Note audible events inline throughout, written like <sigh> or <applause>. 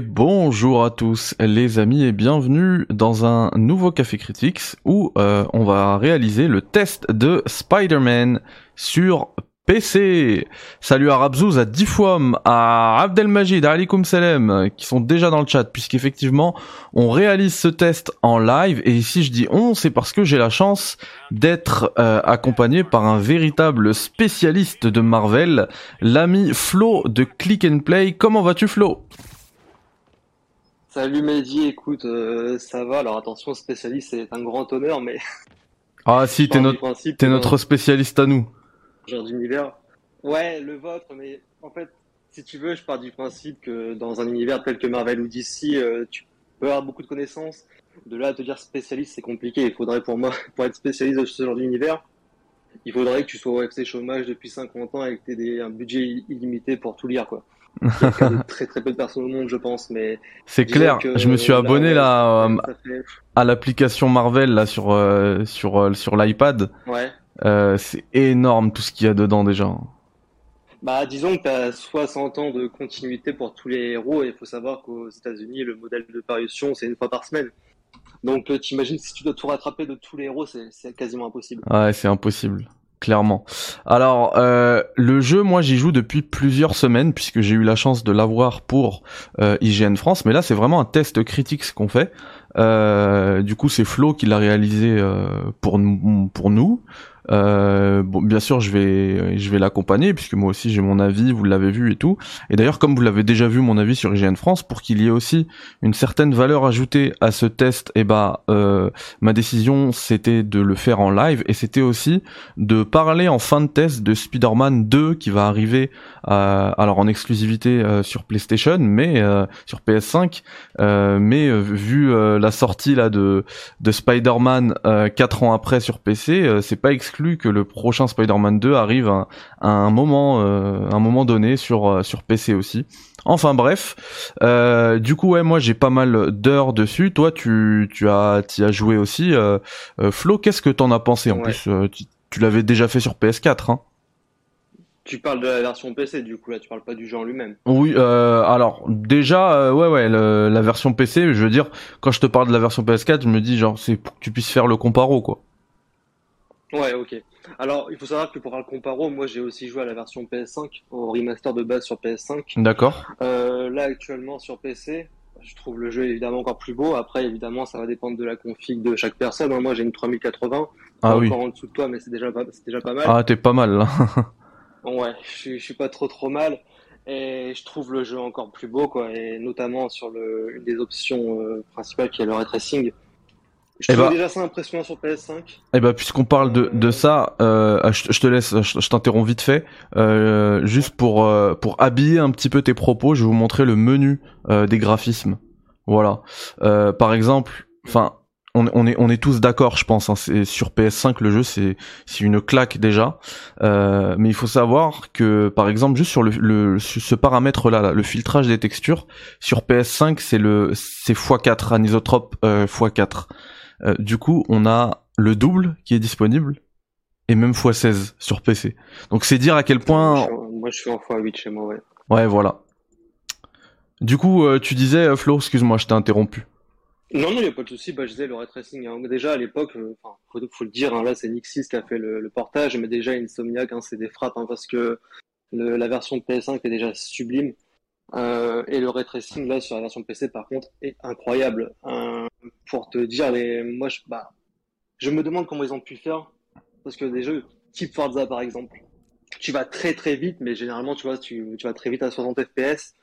Bonjour à tous les amis et bienvenue dans un nouveau Café Critics où euh, on va réaliser le test de Spider-Man sur PC. Salut à Rabzouz, à Difwam, à Abdelmajid, à Alikum Salem qui sont déjà dans le chat puisqu'effectivement on réalise ce test en live et ici je dis on c'est parce que j'ai la chance d'être euh, accompagné par un véritable spécialiste de Marvel, l'ami Flo de Click and Play. Comment vas-tu Flo? Salut Mehdi, écoute, euh, ça va. Alors attention, spécialiste, c'est un grand honneur, mais. Ah si, t'es notre, notre spécialiste à nous genre d'univers. Ouais, le vôtre, mais en fait, si tu veux, je pars du principe que dans un univers tel que Marvel ou DC, euh, tu peux avoir beaucoup de connaissances. De là à te dire spécialiste, c'est compliqué. Il faudrait pour moi, pour être spécialiste de ce genre d'univers, il faudrait que tu sois au FC chômage depuis 50 ans et que tu aies un budget illimité pour tout lire, quoi. Il y a <laughs> très très peu de personnes au monde, je pense, mais c'est clair. je me suis abonné là, euh, à l'application Marvel là sur euh, sur sur l'iPad. Ouais. Euh, c'est énorme tout ce qu'il y a dedans déjà. Bah, disons que tu as 60 ans de continuité pour tous les héros et il faut savoir qu'aux États-Unis, le modèle de parution, c'est une fois par semaine. Donc, euh, t'imagines si tu dois tout rattraper de tous les héros, c'est quasiment impossible. Ouais, c'est impossible. Clairement. Alors, euh, le jeu, moi, j'y joue depuis plusieurs semaines puisque j'ai eu la chance de l'avoir pour euh, IGN France. Mais là, c'est vraiment un test critique qu'on fait. Euh, du coup, c'est Flo qui l'a réalisé euh, pour nous. Euh, bon, bien sûr, je vais, je vais l'accompagner puisque moi aussi j'ai mon avis, vous l'avez vu et tout. Et d'ailleurs, comme vous l'avez déjà vu mon avis sur IGN France, pour qu'il y ait aussi une certaine valeur ajoutée à ce test, et eh bah, euh, ma décision c'était de le faire en live et c'était aussi de parler en fin de test de Spider-Man 2 qui va arriver, euh, alors en exclusivité euh, sur PlayStation, mais euh, sur PS5, mais vu la sortie là de de Spider-Man 4 ans après sur PC, c'est pas exclu que le prochain Spider-Man 2 arrive à, un moment, euh, un moment donné sur euh, sur PC aussi. Enfin bref, euh, du coup ouais moi j'ai pas mal d'heures dessus. Toi tu tu as tu as joué aussi. Flo, qu'est-ce que t'en as pensé en plus Tu, l'avais déjà fait sur PS4 hein tu parles de la version PC, du coup là, tu parles pas du jeu en lui-même. Oui, alors déjà, ouais, ouais, la version PC, je veux dire, quand je te parle de la version PS4, je me dis genre c'est pour que tu puisses faire le comparo, quoi. Ouais, ok. Alors, il faut savoir que pour le comparo, moi j'ai aussi joué à la version PS5, au remaster de base sur PS5. D'accord. Euh, là, actuellement sur PC, je trouve le jeu évidemment encore plus beau. Après, évidemment, ça va dépendre de la config de chaque personne. Hein. Moi, j'ai une 3080. Ah oui. Encore en dessous de toi, mais c'est déjà, pas, déjà pas mal. Ah, t'es pas mal là. <laughs> ouais, je, je suis pas trop trop mal. Et je trouve le jeu encore plus beau, quoi. Et notamment sur le, une des options euh, principales qui est le ray tracing. Je eh bah, déjà ça impressionnant sur PS5. Eh bah, puisqu'on parle de, de ça, euh, ah, je, te laisse, je, t'interromps vite fait. Euh, juste pour, euh, pour habiller un petit peu tes propos, je vais vous montrer le menu euh, des graphismes. Voilà. Euh, par exemple, enfin, on, on, est, on est tous d'accord, je pense. Hein, c'est sur PS5 le jeu, c'est, c'est une claque déjà. Euh, mais il faut savoir que, par exemple, juste sur le, le ce paramètre là, là, le filtrage des textures, sur PS5 c'est le, c'est x4 anisotrope x4. Euh, du coup, on a le double qui est disponible et même x16 sur PC. Donc c'est dire à quel point. Moi, je suis en x8 chez moi, ouais. Ouais, voilà. Du coup, euh, tu disais, euh, Flo, excuse-moi, je t'ai interrompu. Non, non, il n'y a pas de souci. Bah, je disais le ray tracing. Hein. Déjà à l'époque, enfin, faut, le dire, hein, là c'est Nixis qui a fait le, portage, mais déjà Insomniac, hein, c'est des frappes, parce que la version de PS5 est déjà sublime. Euh, et le ray tracing là sur la version PC par contre est incroyable. Euh, pour te dire, les, moi je, bah, je me demande comment ils ont pu faire parce que des jeux type Forza par exemple, tu vas très très vite, mais généralement tu vois tu, tu vas très vite à 60 FPS,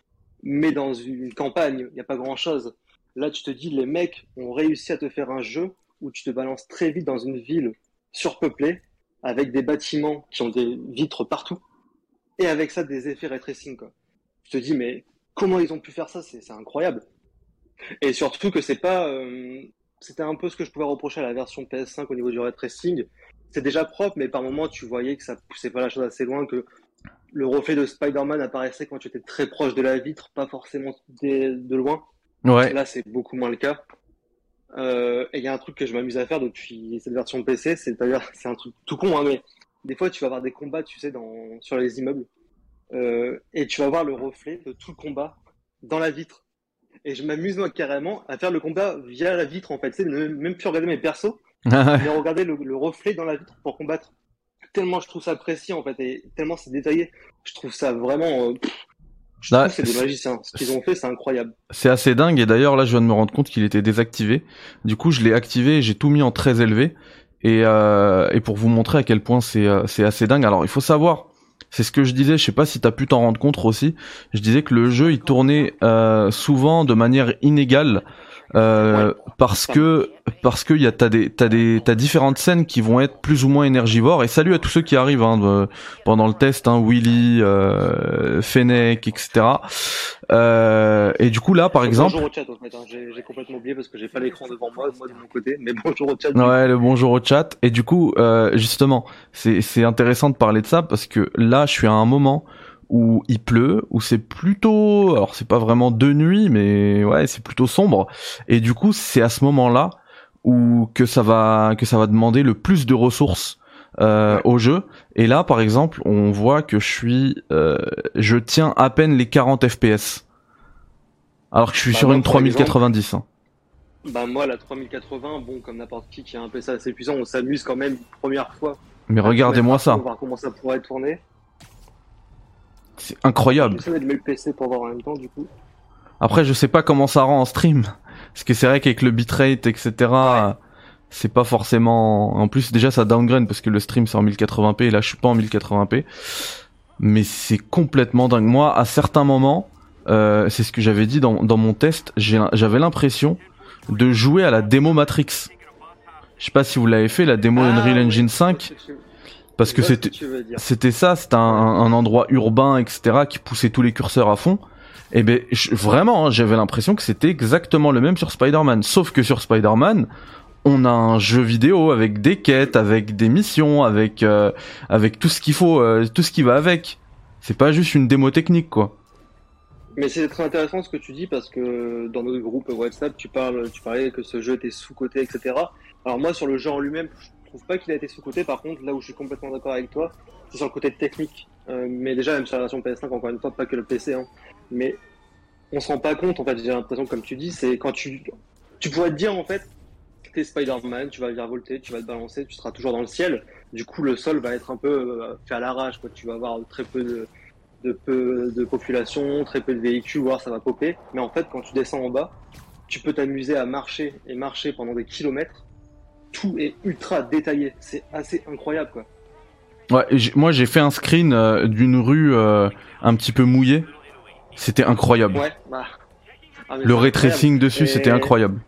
mais dans une campagne il n'y a pas grand chose. Là tu te dis les mecs ont réussi à te faire un jeu où tu te balances très vite dans une ville surpeuplée avec des bâtiments qui ont des vitres partout et avec ça des effets ray tracing quoi je te dis, mais comment ils ont pu faire ça? C'est incroyable. Et surtout que c'est pas. Euh, c'était un peu ce que je pouvais reprocher à la version PS5 au niveau du ray tracing. C'est déjà propre, mais par moments, tu voyais que ça poussait pas la chose assez loin, que le reflet de Spider-Man apparaissait quand tu étais très proche de la vitre, pas forcément de, loin. Ouais. Là, c'est beaucoup moins le cas. Euh, et il y a un truc que je m'amuse à faire depuis cette version PC, c'est d'ailleurs, c'est un truc tout con, hein, mais des fois, tu vas avoir des combats, tu sais, dans, sur les immeubles. Euh, et tu vas voir le reflet de tout le combat dans la vitre. Et je m'amuse moi carrément à faire le combat via la vitre en fait. Sais, même plus regarder mes persos, <laughs> mais regarder le, reflet dans la vitre pour combattre. Tellement je trouve ça précis en fait et tellement c'est détaillé. Je trouve ça vraiment. Euh, c'est des magiciens. Ce qu'ils ont fait, c'est incroyable. C'est assez dingue et d'ailleurs là, je viens de me rendre compte qu'il était désactivé. Du coup, je l'ai activé et j'ai tout mis en très élevé. Et, euh, et pour vous montrer à quel point c'est euh, c'est assez dingue. Alors, il faut savoir c'est ce que je disais, je sais pas si t'as pu t'en rendre compte aussi. Je disais que le jeu il tournait euh, souvent de manière inégale euh, parce que parce que y a t'as des t'as des t'as différentes scènes qui vont être plus ou moins énergivores. Et salut à tous ceux qui arrivent hein, pendant le test hein, Willy euh, Fennec etc euh, et du coup là par exemple bonjour au chat en fait hein. j'ai complètement oublié parce que j'ai pas l'écran devant moi moi de mon côté mais <laughs> bonjour au chat ouais le bonjour au chat. Et du coup euh, justement c'est c'est intéressant de parler de ça parce que là je suis à un moment où il pleut, où c'est plutôt, alors c'est pas vraiment de nuit, mais ouais, c'est plutôt sombre. Et du coup, c'est à ce moment-là où que ça va que ça va demander le plus de ressources euh, au jeu. Et là, par exemple, on voit que je suis, euh, je tiens à peine les 40 FPS, alors que je suis bah, sur une 3090. Hein. Bah moi, la 3080, bon, comme n'importe qui qui a un PC assez puissant, on s'amuse quand même première fois. Mais regardez-moi ça. On va voir comment ça pourrait tourner. C'est incroyable. Après, je sais pas comment ça rend en stream. Parce que c'est vrai qu'avec le bitrate, etc., c'est pas forcément. En plus, déjà, ça downgrade parce que le stream c'est en 1080p et là, je suis pas en 1080p. Mais c'est complètement dingue. Moi, à certains moments, euh, c'est ce que j'avais dit dans, dans mon test, j'avais l'impression de jouer à la démo Matrix. Je sais pas si vous l'avez fait, la démo ah Unreal Engine 5 parce que c'était c'était ça, c'était un, un, endroit urbain, etc., qui poussait tous les curseurs à fond. Et ben vraiment, hein, j'avais l'impression que c'était exactement le même sur Spider-Man, sauf que sur Spider-Man, on a un jeu vidéo avec des quêtes, avec des missions, avec euh, avec tout ce qu'il faut, euh, tout ce qui va avec. C'est pas juste une démo technique, quoi. Mais c'est très intéressant ce que tu dis parce que dans notre groupe WhatsApp, tu parles, tu parlais que ce jeu était sous-coté, etc. Alors moi, sur le jeu en lui-même, trouve pas qu'il a été sous-côté. Par contre, là où je suis complètement d'accord avec toi, c'est sur le côté technique. Euh, mais déjà, même sur la version PS5, encore une fois, pas que le PC. Hein. Mais on se rend pas compte, en fait, j'ai l'impression, comme tu dis, c'est quand tu. Tu pourrais te dire, en fait, t'es Spider-Man, tu vas virevolter, tu vas te balancer, tu seras toujours dans le ciel. Du coup, le sol va être un peu euh, fait à l'arrache, quoi. Tu vas avoir très peu de, de, peu de population, très peu de véhicules, voire ça va popper. Mais en fait, quand tu descends en bas, tu peux t'amuser à marcher et marcher pendant des kilomètres tout est ultra détaillé. C'est assez incroyable, quoi. Ouais, moi j'ai fait un screen euh, d'une rue euh, un petit peu mouillée. C'était incroyable. Ouais, bah. Ah, le ray tracing dessus, c'était incroyable.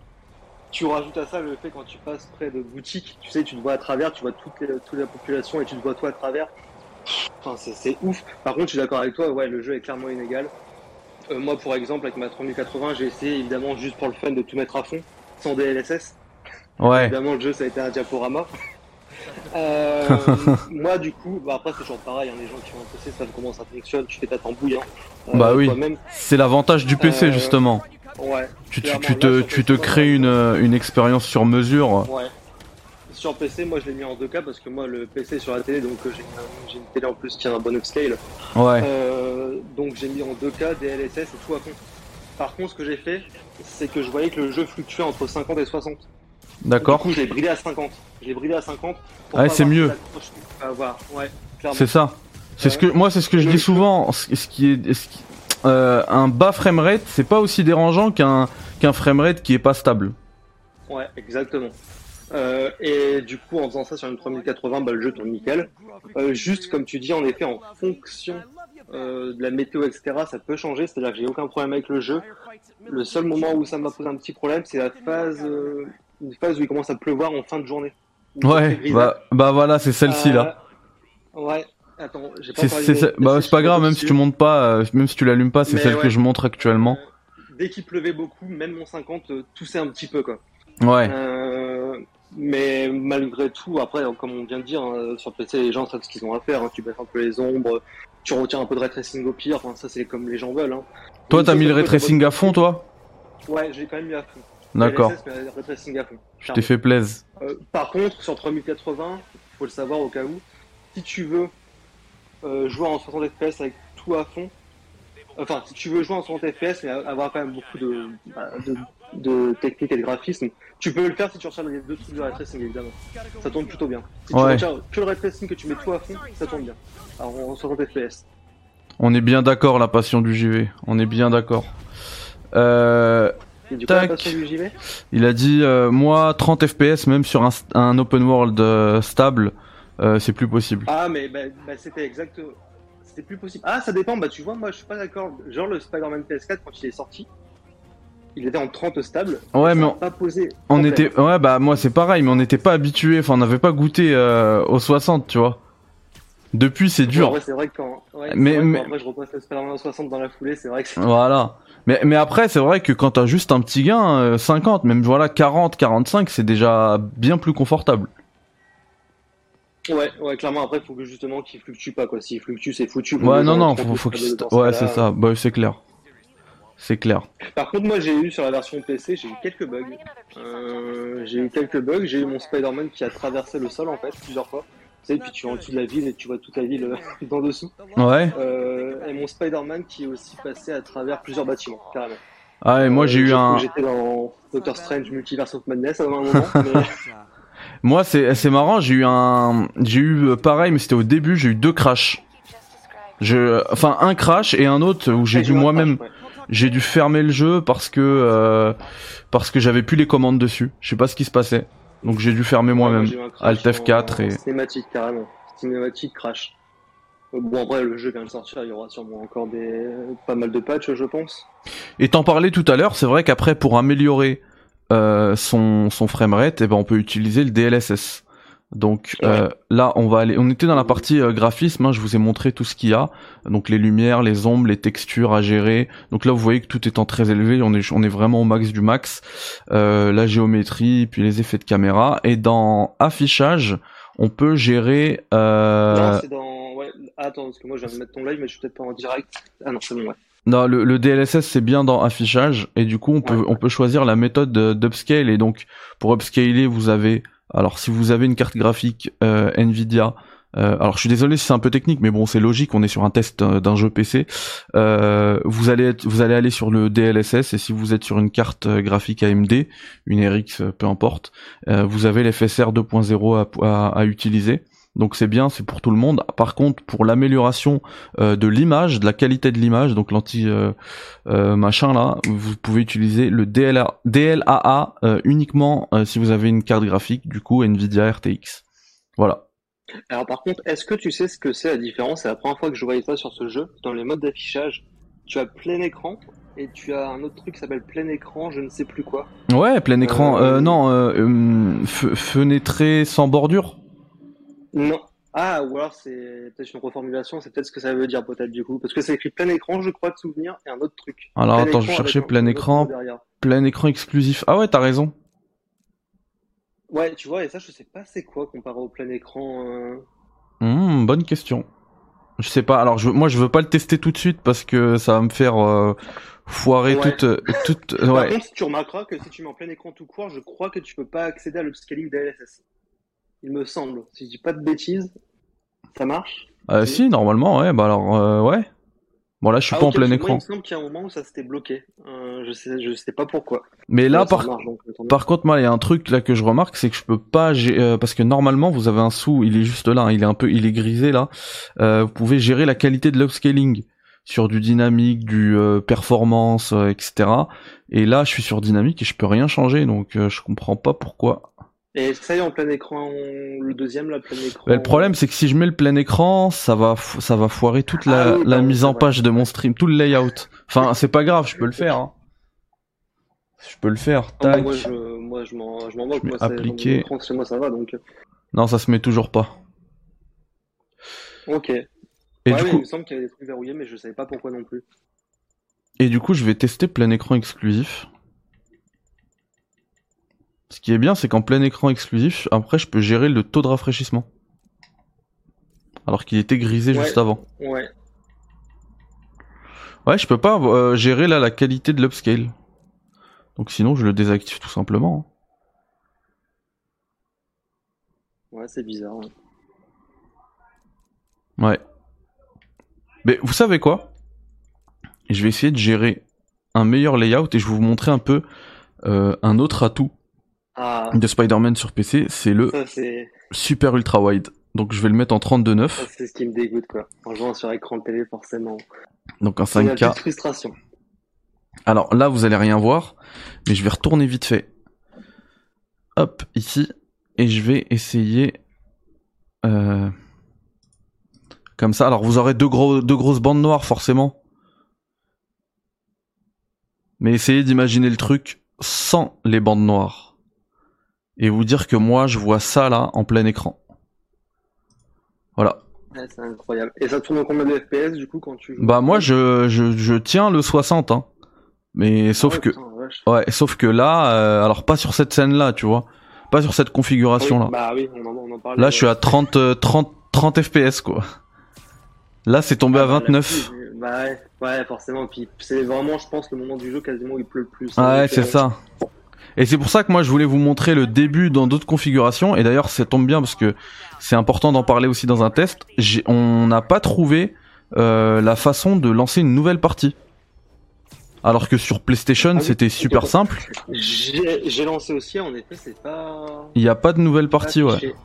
Tu rajoutes à ça le fait quand tu passes près de boutiques, tu sais, tu te vois à travers, tu vois toute, toute la population et tu te vois toi à travers. Enfin, c'est ouf. Par contre, je suis d'accord avec toi, ouais, le jeu est clairement inégal. Euh, moi, pour exemple, avec ma 3080, j'ai essayé évidemment juste pour le fun de tout mettre à fond, sans DLSS. Ouais. Évidemment, le jeu, ça a été un diaporama. Euh, <laughs> moi, du coup, bah après, c'est toujours pareil. Hein, les gens qui ont un PC savent comment ça fonctionne. Tu fais ta tambouille. Hein, euh, bah oui. C'est l'avantage du PC, euh, justement. Ouais. Tu, tu, tu te, tu te crées une, une expérience sur mesure. Ouais. Sur PC, moi, je l'ai mis en 2K parce que moi, le PC sur la télé, donc j'ai une télé en plus qui a un bon upscale. Ouais. donc j'ai mis en 2K, DLSS et tout à fond. Par contre, ce que j'ai fait, c'est que je voyais que le jeu fluctuait entre 50 et 60. D'accord. Du coup, je l'ai bridé à 50. Je l'ai bridé à 50. Ouais, c'est mieux. Ouais, c'est ça. C'est ce que moi, c'est ce que je dis souvent. Ce qui est, ce qui, euh, un bas framerate, c'est pas aussi dérangeant qu'un qu'un framerate qui est pas stable. Ouais, exactement. Euh, et du coup, en faisant ça sur une 3080, bah, le jeu tourne nickel. Euh, juste comme tu dis, en effet, en fonction euh, de la météo, etc., ça peut changer. C'est-à-dire que j'ai aucun problème avec le jeu. Le seul moment où ça m'a posé un petit problème, c'est la phase euh, une phase où il commence à pleuvoir en fin de journée. Ouais, bah, bah voilà, c'est celle-ci là. Euh, ouais, attends, j'ai pas c'est, bah, c'est pas grave, même si tu montes pas, euh, même si tu l'allumes pas, c'est celle que je montre actuellement. Euh, dès qu'il pleuvait beaucoup, même mon 50 toussait un petit peu quoi. Ouais. mais malgré tout, après, comme on vient de dire, hein, sur PC, les gens savent ce qu'ils ont à faire. Hein. Tu baisses un peu les ombres, tu retiens un peu de ray tracing au pire. Enfin, ça, c'est comme les gens veulent. Hein. Toi, t'as mis le ray tracing à fond, toi? Ouais, j'ai quand même mis à fond. D'accord. Je t'ai fait plaisir. Euh, par contre, sur 3080, faut le savoir au cas où, si tu veux euh, jouer en 60 FPS avec tout à fond, Enfin, si tu veux jouer en 60 FPS et avoir quand même beaucoup de, bah, de, de technique et de graphisme, tu peux le faire si tu retires les deux trucs de ray tracing évidemment. Ça tourne plutôt bien. Si tu Ouais. que le ray tracing que tu mets tout à fond, ça tourne bien. Alors en 60 FPS. On est bien d'accord, la passion du JV. On est bien d'accord. Euh, Et du coup, il a dit, euh, moi, 30 FPS, même sur un, un open world euh, stable, euh, c'est plus possible. Ah, mais bah, bah, c'était exact. C'était plus possible. Ah, ça dépend. Bah, tu vois, moi, je suis pas d'accord. Genre, le Spider-Man PS4, quand il est sorti, il était en 30 stable. Ouais, mais on- pas posé. On était, ouais, bah moi c'est pareil, mais on n'était pas habitué, enfin on n'avait pas goûté euh, aux 60, tu vois. Depuis c'est dur. ouais, c'est vrai que quand. Ouais, Mais- Après, je repasse le Spider-Man en 60 dans la foulée, c'est vrai que c'est. Voilà. Mais, mais après, c'est vrai que quand t'as juste un petit gain, euh, 50, même voilà, 40, 45, c'est déjà bien plus confortable. Ouais, ouais, clairement, après, faut que justement qu'il fluctue pas, quoi. S'il fluctue, c'est foutu. Ouais, non, non, Faut faut, qu'il Ouais, c'est ça, bah c'est clair. C'est clair. Par contre, moi, j'ai eu sur la version PC, j'ai eu quelques bugs. Euh, j'ai eu quelques bugs. J'ai eu mon Spider-Man qui a traversé le sol, en fait, plusieurs fois. Sais, puis tu es en dessous de la ville et tu vois toute la ville euh, <laughs> d'en dessous. Ouais. Euh, et mon Spider-Man qui est aussi passé à travers plusieurs bâtiments, carrément. Ah, et moi Euh, j'ai eu j'ai- un. J'étais dans Doctor Strange Multiverse of Madness à un moment, <laughs> mais Moi c'est marrant, j'ai eu un. J'ai eu euh, pareil, mais c'était au début, j'ai eu deux crashs. Je... Enfin, un crash et un autre où j'ai dû moi-même. ouais. J'ai dû fermer le jeu parce que euh, parce que j'avais plus les commandes dessus. Je sais pas ce qui se passait. Donc j'ai dû fermer moi-même. Alt F4 en et- Cinématique, carrément. Cinématique crash. Euh, Bon, après, le jeu vient de sortir, il y aura sûrement encore des... pas mal de patchs, je pense. Et t'en parlais tout à l'heure, c'est vrai qu'après pour améliorer euh, son son framerate, eh ben on peut utiliser le DLSS. Donc euh, là, on va aller. On était dans la partie euh, graphisme. hein, je vous ai montré tout ce qu'il y a. Donc les lumières, les ombres, les textures à gérer. Donc là, vous voyez que tout étant très élevé, on est on est vraiment au max du max. Euh, la géométrie, puis les effets de caméra. Et dans affichage, on peut gérer. Euh... Non, c'est dans... Ouais, attends, parce que moi, je viens de mettre ton live, mais je suis peut-être pas en direct. Ah non, c'est bon, ouais. Non, le, le DLSS c'est bien dans affichage et du coup on peut Ouais. on peut choisir la méthode de- d'upscale et donc pour upscaler vous avez alors si vous avez une carte graphique euh, Nvidia euh, alors je suis désolé si c'est un peu technique mais bon c'est logique on est sur un test euh, d'un jeu PC vous allez vous allez aller sur le DLSS et si vous êtes sur une carte graphique AMD une RX peu importe vous avez l'FSR 2.0 à, à, à utiliser donc c'est bien, c'est pour tout le monde. Par contre, pour l'amélioration euh, de l'image, de la qualité de l'image, donc l'anti euh, euh, machin là, vous pouvez utiliser le DLA, DLAA euh, uniquement euh, si vous avez une carte graphique, du coup Nvidia RTX. Voilà. Alors par contre, est-ce que tu sais ce que c'est la différence? C'est la première fois que je voyais ça sur ce jeu. Dans les modes d'affichage, tu as plein écran et tu as un autre truc qui s'appelle plein écran, je ne sais plus quoi. Ouais, plein écran. Euh, non, fe- fenêtré sans bordure. Non. Ah, ou alors c'est peut-être une reformulation, c'est peut-être ce que ça veut dire peut-être du coup. Parce que c'est écrit plein écran, je crois, de souvenir, et un autre truc. Alors Plein attends, je cherchais plein écran, plein écran exclusif. Ah ouais, t'as raison. Ouais, tu vois, et ça, je sais pas c'est quoi comparé au plein écran. euh. Hmm, bonne question. Je sais pas. Alors je, moi je veux pas le tester tout de suite parce que ça va me faire euh, foirer Ouais. toute euh, toute. Par Ouais. contre, tu remarqueras que si tu mets en plein écran tout court, je crois que tu peux pas accéder à l'upscaling DLSS. Il me semble. Si je dis pas de bêtises, ça marche. Euh, si normalement ouais. Bah alors euh, ouais. Bon là je suis Ah, pas en plein moi, écran. il me semble qu'il y a un moment où ça s'était bloqué. Euh, je sais, je sais pas pourquoi. Mais là par marche, donc, tant mieux. Par contre, moi, il y a un truc là que je remarque, c'est que je peux pas, euh, parce que normalement, vous avez un sous, il est juste là, hein, il est un peu, il est grisé là. Euh, vous pouvez gérer la qualité de l'upscaling sur du dynamique, du performance, etc. Et là, je suis sur dynamique et je peux rien changer, donc je comprends pas pourquoi. Et ça y est, en plein écran, le deuxième, là, plein écran. Bah, le problème, c'est que si je mets le plein écran, ça va, ça va foirer toute la, Ah oui, la pardon, mise en page de mon stream, tout le layout. Enfin, c'est pas grave, je peux le faire. Hein. Je peux le faire. Ah, Tac. moi, je, moi, je m'en, je moque. Moi, écran, moi, ça va, donc. Non, ça se met toujours pas. Ok. Et ouais, du mais coup, il me semble qu'il y avait des trucs verrouillés, mais je savais pas pourquoi non plus. Et du coup, je vais tester plein écran exclusif. Ce qui est bien, c'est qu'en plein écran exclusif, après, je peux gérer le taux de rafraîchissement. Alors qu'il était grisé Ouais. juste avant. Ouais. Ouais, je peux pas euh, gérer là la qualité de l'upscale. Donc sinon, je le désactive tout simplement. Ouais, c'est bizarre. ouais. Ouais. Mais vous savez quoi? Je vais essayer de gérer un meilleur layout et je vais vous montrer un peu euh, un autre atout Ah, de Spider-Man sur PC, c'est le ça super ultra wide. Donc je vais le mettre en 32.9, ça, c'est ce qui me dégoûte quoi. En jouant sur écran de télé forcément. donc en C'est la 5K. petite frustration. Alors là, vous allez rien voir, mais je vais retourner vite fait. Hop, ici, et je vais essayer euh, comme ça. Alors vous aurez deux gros, deux grosses bandes noires forcément, mais essayez d'imaginer le truc sans les bandes noires et vous dire que moi, je vois ça là en plein écran. Voilà. Ouais, c'est incroyable. Et ça tourne en combien de FPS du coup quand tu joues? Bah moi, je, je, je tiens le 60, hein. Mais sauf Ah ouais, que putain. Ouais, sauf que là, euh, alors pas sur cette scène-là, tu vois. Pas sur cette configuration-là. Oui, Bah oui, on en, on en parlait. Là, je suis à 30, euh, 30, 30 FPS, quoi. Là, c'est tombé à Ah, bah, 29. là-dessus, Bah ouais, ouais, forcément. Puis c'est vraiment, je pense, le moment du jeu quasiment où il pleut le plus. hein. Ouais, Donc, c'est euh, ça. Et c'est pour ça que moi, je voulais vous montrer le début dans d'autres configurations. Et d'ailleurs, ça tombe bien parce que c'est important d'en parler aussi dans un test. On n'a pas trouvé euh, la façon de lancer une nouvelle partie. Alors que sur PlayStation, Ah oui, c'était super simple. J'ai lancé aussi, en effet, c'est pas. Il n'y a pas de nouvelle partie, ouais.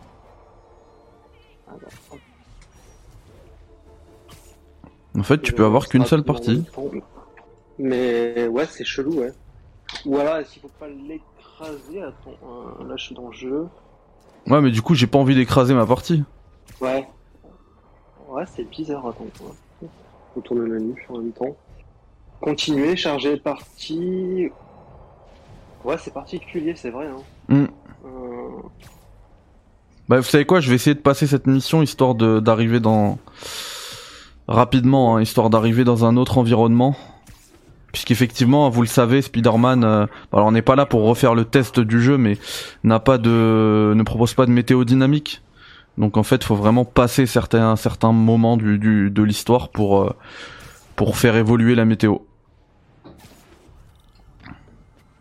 En fait, tu peux avoir qu'une seule partie. Mais ouais, c'est chelou, ouais. Ou alors, est-ce qu'il faut pas l'écraser? Attends, euh, là je suis dans le jeu. Ouais, mais du coup, j'ai pas envie d'écraser ma partie. Ouais. Ouais, c'est bizarre, attends. ouais. On tourne le menu en même temps. Continuer, charger partie. Ouais, c'est particulier, c'est vrai. Hein. Hmm. Euh, Bah, vous savez quoi, je vais essayer de passer cette mission histoire de d'arriver dans rapidement, hein, histoire d'arriver dans un autre environnement. Puisqu'effectivement, vous le savez, Spider-Man, euh, alors on n'est pas là pour refaire le test du jeu, mais n'a pas de, ne propose pas de météo dynamique. Donc en fait, faut vraiment passer certains certains moments du, du de l'histoire pour euh, pour faire évoluer la météo.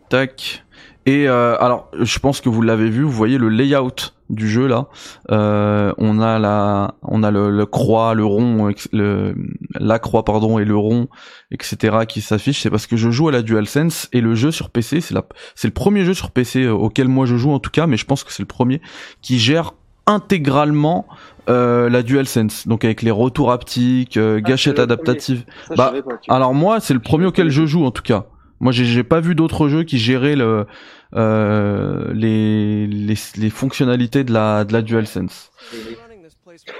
Tac. Et euh, alors, je pense que vous l'avez vu, vous voyez le layout du jeu là. Euh, on a la, on a le, le croix, le rond, le, la croix pardon et le rond, etc. qui s'affichent. C'est parce que je joue à la DualSense et le jeu sur PC, c'est la, c'est le premier jeu sur PC euh, auquel moi je joue en tout cas, mais je pense que c'est le premier qui gère intégralement euh, la DualSense, donc avec les retours haptiques, euh, Ah, ça, je Bah, pas, Alors moi, c'est le premier auquel je joue en tout cas. Moi, j'ai pas vu d'autres jeux qui géraient le, euh, les, les les fonctionnalités de la de la DualSense.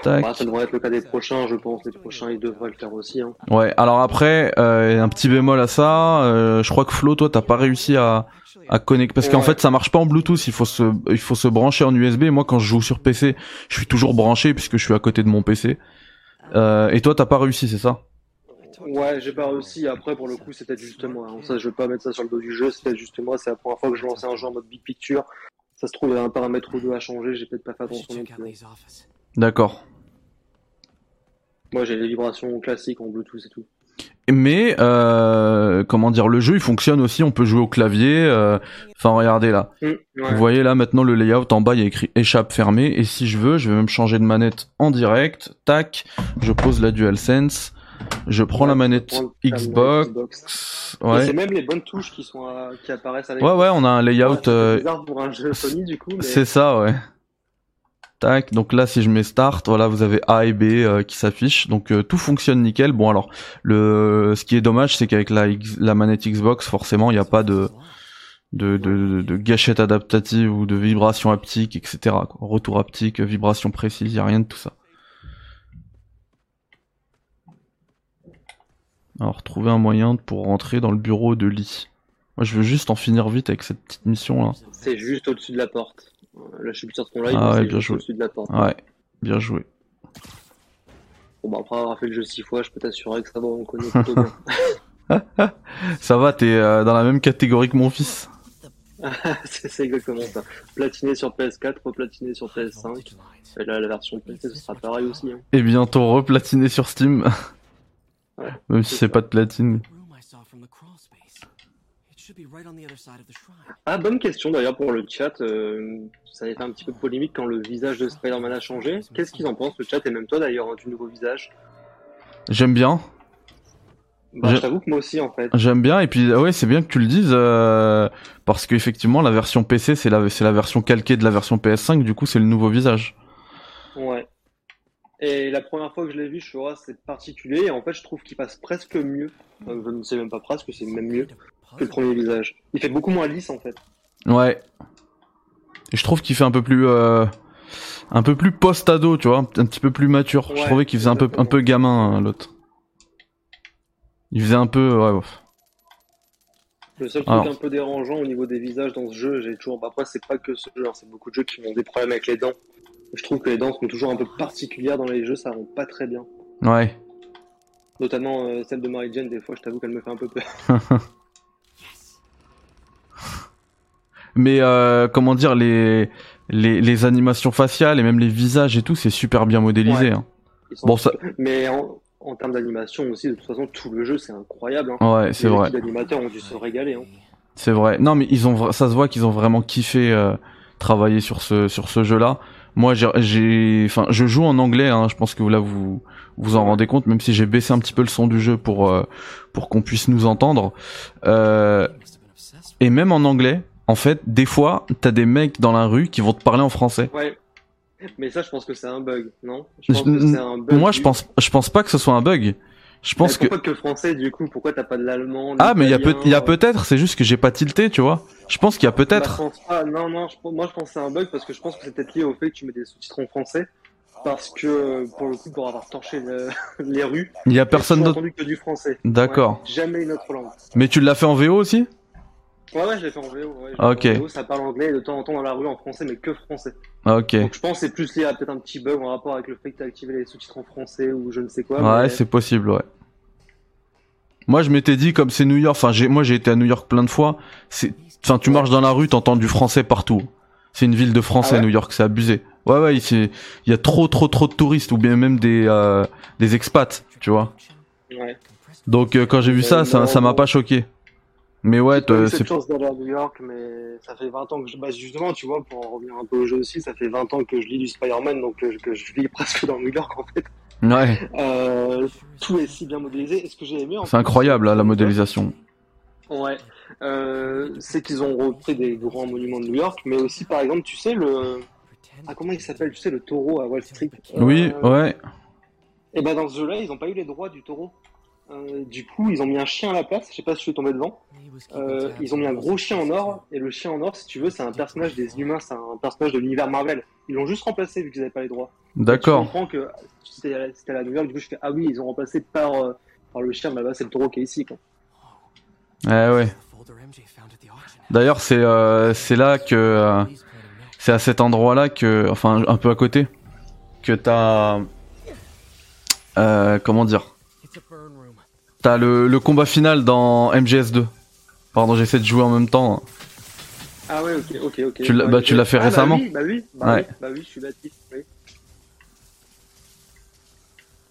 Tac. Bah, ça devrait être le cas des prochains, je pense. Les prochains, ils devraient le faire aussi. Hein. Ouais. Alors après, euh, un petit bémol à ça. euh, je crois que Flo, toi, t'as pas réussi à à connecter parce qu'en fait, ça marche pas en Bluetooth. Il faut se il faut se brancher en USB. Moi, quand je joue sur PC, je suis toujours branché puisque je suis à côté de mon PC. Euh, et toi, t'as pas réussi, c'est ça? Ouais, j'ai pas réussi. Après, pour le coup, c'est peut-être juste moi. hein. Ça, je vais pas mettre ça sur le dos du jeu. C'est peut-être juste moi. C'est la première fois que je lançais un jeu en mode big picture. Ça se trouve, il y a un paramètre ou deux à changer. J'ai peut-être pas fait attention. D'accord. Moi, j'ai les vibrations classiques en Bluetooth et tout. Mais euh, comment dire, le jeu il fonctionne aussi. On peut jouer au clavier. euh, Enfin, regardez là. Ouais. Vous voyez là maintenant le layout en bas il y a écrit échappe fermée et si je veux je vais même changer de manette en direct. Tac, je pose la DualSense, je prends la manette prends Xbox. Ouais. C'est même les bonnes touches qui sont à- qui apparaissent à Ouais ouais on a un layout. c'est euh, bizarre pour un jeu Sony du coup. Mais... C'est ça ouais. Tac, donc là si je mets start, voilà vous avez A et B euh, qui s'affichent, donc euh, tout fonctionne nickel. Bon alors le ce qui est dommage c'est qu'avec la, X- la manette Xbox forcément il n'y a pas de de, de, de gâchette adaptative ou de vibration haptique, etc. quoi. Retour haptique, vibration précise, il a rien de tout ça. Alors trouver un moyen pour rentrer dans le bureau de lit. Moi je veux juste en finir vite avec cette petite mission là. C'est juste au-dessus de la porte. Là, je suis plus sur ton live, Ah ouais, c'est bien joué. au-dessus de la porte. Ouais, bien joué. Bon, bah, après avoir fait le jeu six fois, je peux t'assurer que ça va, on connaît plutôt bien. <laughs> <laughs> Ça va, t'es euh, dans la même catégorie que mon fils. <laughs> c'est c'est exactement ça. Platiné sur PS4, replatiné sur PS5. Et là, la version PC, ce sera pareil aussi. Hein. Et bientôt replatiné sur Steam. Ouais, Même si c'est pas de platine. Ah, bonne question d'ailleurs pour le chat. euh, ça a été un petit peu polémique quand le visage de Spider-Man a changé. Qu'est-ce qu'ils en pensent, le chat, et même toi d'ailleurs, hein, du nouveau visage? J'aime bien. Bah, Je- je t'avoue que moi aussi, en fait. J'aime bien et puis ouais c'est bien que tu le dises euh, parce qu'effectivement la version PC c'est la c'est la version calquée de la version PS5 du coup c'est le nouveau visage. Ouais. Et la première fois que je l'ai vu, je suis ouais, c'est particulier. Et en fait, je trouve qu'il passe presque mieux. Euh, je ne sais même pas presque, c'est même mieux que le premier visage. Il fait beaucoup moins lisse, en fait. Ouais. Et je trouve qu'il fait un peu plus euh, un peu plus post-ado tu vois un petit peu plus mature. je trouvais qu'il faisait un peu un peu gamin hein, l'autre. Il faisait un peu ouais. ouais. Le seul Alors. truc un peu dérangeant au niveau des visages dans ce jeu, j'ai toujours. bah, Après, c'est pas que ce jeu, hein, c'est beaucoup de jeux qui ont des problèmes avec les dents. Je trouve que les dents sont toujours un peu particulières dans les jeux, ça rend pas très bien. Ouais. Notamment euh, celle de Mary Jane, des fois, je t'avoue qu'elle me fait un peu peur. <laughs> Mais euh, comment dire les, les les animations faciales et même les visages et tout c'est super bien modélisé. Ouais. hein. Bon ça Mais en, en termes d'animation aussi, de toute façon, tout le jeu, c'est incroyable. Hein. ouais c'est Les vrai. équipes d'animateurs ont dû se régaler. Hein. C'est vrai. Non, mais ils ont, ça se voit qu'ils ont vraiment kiffé euh, travailler sur ce sur ce jeu-là. Moi, j'ai, enfin, je joue en anglais. Hein, je pense que là, vous vous en rendez compte, même si j'ai baissé un petit peu le son du jeu pour euh, pour qu'on puisse nous entendre. Euh, et même en anglais, en fait, des fois, t'as des mecs dans la rue qui vont te parler en français. Ouais. Mais ça, je pense que c'est un bug, non? Je pense Je- que c'est un bug. Moi, je pense, je pense pas que ce soit un bug. Je pense que Pourquoi que français, du coup Pourquoi t'as pas de l'allemand ah, mais il y a peut, l'italien, il y a peut-être. C'est juste que j'ai pas tilté, tu vois. Je pense qu'il y a bah, peut-être. Non, non, je- moi je pense que c'est un bug parce que je pense que c'est peut-être lié au fait que tu mets des sous-titres en français. Parce que, pour le coup, pour avoir torché le- <laughs> les rues, Il y a personne d'autre. entendu que du français. D'accord. Ouais, jamais une autre langue. Mais tu l'as fait en VO aussi? Ouais, ouais, je l'ai fait en VO. Ouais, Ok. en VO, ça parle anglais et de temps en temps dans la rue en français, mais que français. Ok. Donc je pense que c'est plus lié à peut-être un petit bug en rapport avec le fait que t'as activé les sous-titres en français ou je ne sais quoi. Ouais, mais- c'est possible, ouais. Moi, je m'étais dit, comme c'est New York, enfin, moi, j'ai été à New York plein de fois. Enfin, tu marches dans la rue, t'entends du français partout. C'est une ville de français, Ah ouais New York, c'est abusé. Ouais, ouais, il y a trop, trop, trop de touristes ou bien même des, euh, des expats, tu vois. Ouais. Donc, euh, quand j'ai vu Euh, ça, ça, m'a pas choqué. Mais ouais, J'ai eu cette chance d'aller à New York, mais ça fait 20 ans que je. Bah, justement, tu vois, pour en revenir un peu au jeu aussi, ça fait 20 ans que je lis du Spider-Man, donc euh, que je vis <laughs> presque dans New York en fait. ouais, Euh, tout est si bien modélisé. Et ce que j'ai aimé, c'est incroyable, là, la modélisation. Ouais. Euh, c'est qu'ils ont repris des grands monuments de New York, mais aussi, par exemple, tu sais, le. Ah, comment il s'appelle Tu sais, le taureau à Wall Street? Oui, Euh, ouais. Et ben dans ce jeu-là, ils n'ont pas eu les droits du taureau. Euh, du coup, ils ont mis un chien à la place. Je sais pas si je suis tombé devant. Euh, ils ont mis un gros chien en or. Et le chien en or, si tu veux, c'est un personnage des humains, c'est un personnage de l'univers Marvel. Ils l'ont juste remplacé vu qu'ils n'avaient pas les droits. Je D'accord. comprends que c'était New York. Du coup, je fais ah oui, ils ont remplacé par euh, par le chien. Mais là-bas, c'est le taureau qui est ici. Quoi. Ouais, ouais. D'ailleurs, c'est, euh, c'est là que, euh, c'est à cet endroit-là que, enfin, un peu à côté, que t'as, euh, comment dire, t'as le, le combat final dans MGS2. Pardon, j'essaie de jouer en même temps. Ah ouais, ok, ok, ok. Tu l'as- bah, tu l'as fait Ah, récemment Bah oui, bah oui, bah, Ouais. oui, bah oui, je suis bâti. Oui.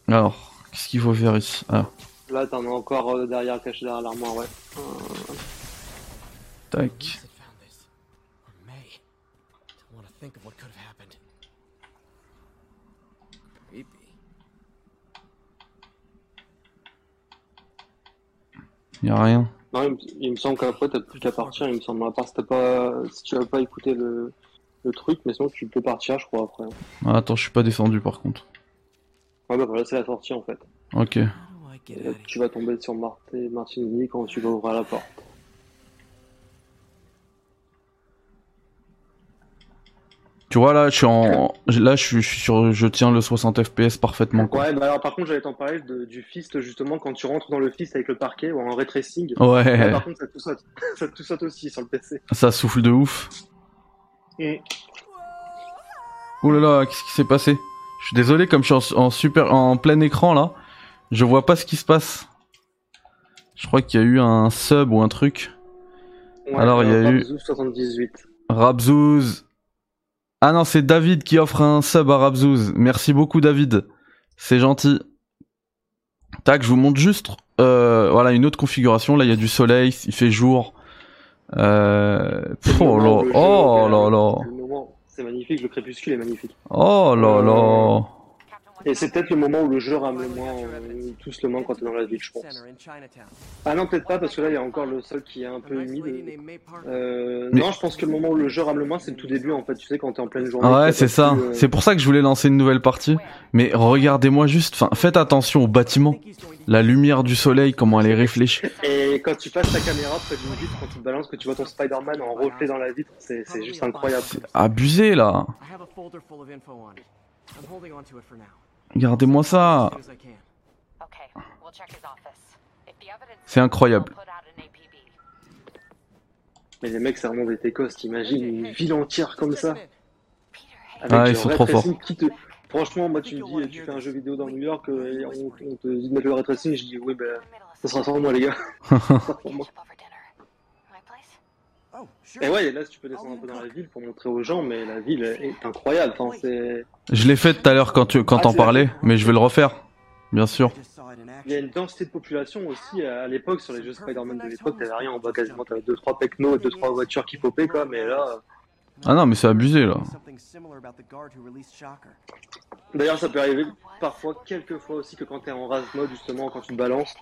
Alors, qu'est-ce qu'il faut faire ici? Ah, Là, t'en as encore euh, derrière, caché derrière l'armoire, ouais. Euh, tac. Y a rien. Non, il me, il semble qu'après, t'as plus qu'à partir, il me semble. À part si, t'as pas, si tu as pas écouté le, le truc, mais sinon, tu peux partir, je crois, après. Ah, attends, je suis pas descendu par contre. Ouais, bah voilà, c'est la sortie, en fait. Ok. Et là, tu vas tomber sur Martin, Martini quand tu vas ouvrir la porte. Tu vois là, je suis en, là, je suis, sur, je tiens le 60 FPS parfaitement. Quoi. Ouais, bah alors, par contre, j'allais t'en parler de, du fist, justement, quand tu rentres dans le fist avec le parquet ou en ray tracing. Là, Ouais, par contre, ça tout saute. <laughs> ça tout saute aussi sur le PC. ça souffle de ouf. Ouh là là, qu'est-ce qui s'est passé? Je suis désolé, comme je suis en, en super, en plein écran là, je vois pas ce qui se passe. Je crois qu'il y a eu un sub ou un truc. ouais, Alors, il y a eu- Rabzou 78. Rabzouz. Ah non, c'est David qui offre un sub à Rabzouz. Merci beaucoup David. C'est gentil. Tac, je vous montre juste. euh, voilà, une autre configuration. Là, il y a du soleil, il fait jour. Euh... Oh là, oh là là, C'est magnifique, le crépuscule est magnifique. oh là là. Et c'est peut-être le moment où le jeu rame le moins, euh, tous le moins quand t'es dans la ville, je pense. Ah non, peut-être pas, parce que là, il y a encore le sol qui est un peu humide. Euh, Mais- Non, je pense que le moment où le jeu rame le moins, c'est le tout début, en fait. Tu sais, quand t'es en pleine journée. Ah ouais, c'est ça. euh, C'est pour ça que je voulais lancer une nouvelle partie. Mais regardez-moi juste, enfin, faites attention au bâtiment. La lumière du soleil, comment elle est réfléchie. Et quand tu passes ta caméra près d'une vitre, quand tu te balances, que tu vois ton Spider-Man en reflet dans la vitre, c'est c'est juste incroyable. Abusé là. Regardez-moi ça. C'est incroyable. Mais les mecs, c'est vraiment des techos, t'imagines une ville entière comme ça. Avec Ah, ils sont trop forts. te- Franchement, moi, tu me dis, tu fais un jeu vidéo dans New York, euh, et on, on te dit de mettre le ray tracing, je dis, oui, ben, ça sera sans moi, les gars. <laughs> Ça sera sans moi. Et ouais, et là, si tu peux descendre un peu dans la ville pour montrer aux gens, mais la ville est incroyable. Enfin, c'est... Je l'ai fait tout à l'heure quand tu quand Ah, t'en parlais, mais je vais le refaire. Bien sûr. Il y a une densité de population aussi à l'époque, sur les jeux Spider-Man de l'époque, t'avais rien en bas quasiment, t'avais 2-3 pecnos et 2-3 voitures qui popaient, quoi, mais là... Ah non, mais c'est abusé là. D'ailleurs, ça peut arriver parfois, quelques fois aussi, que quand t'es en race mode, justement, quand tu te balances,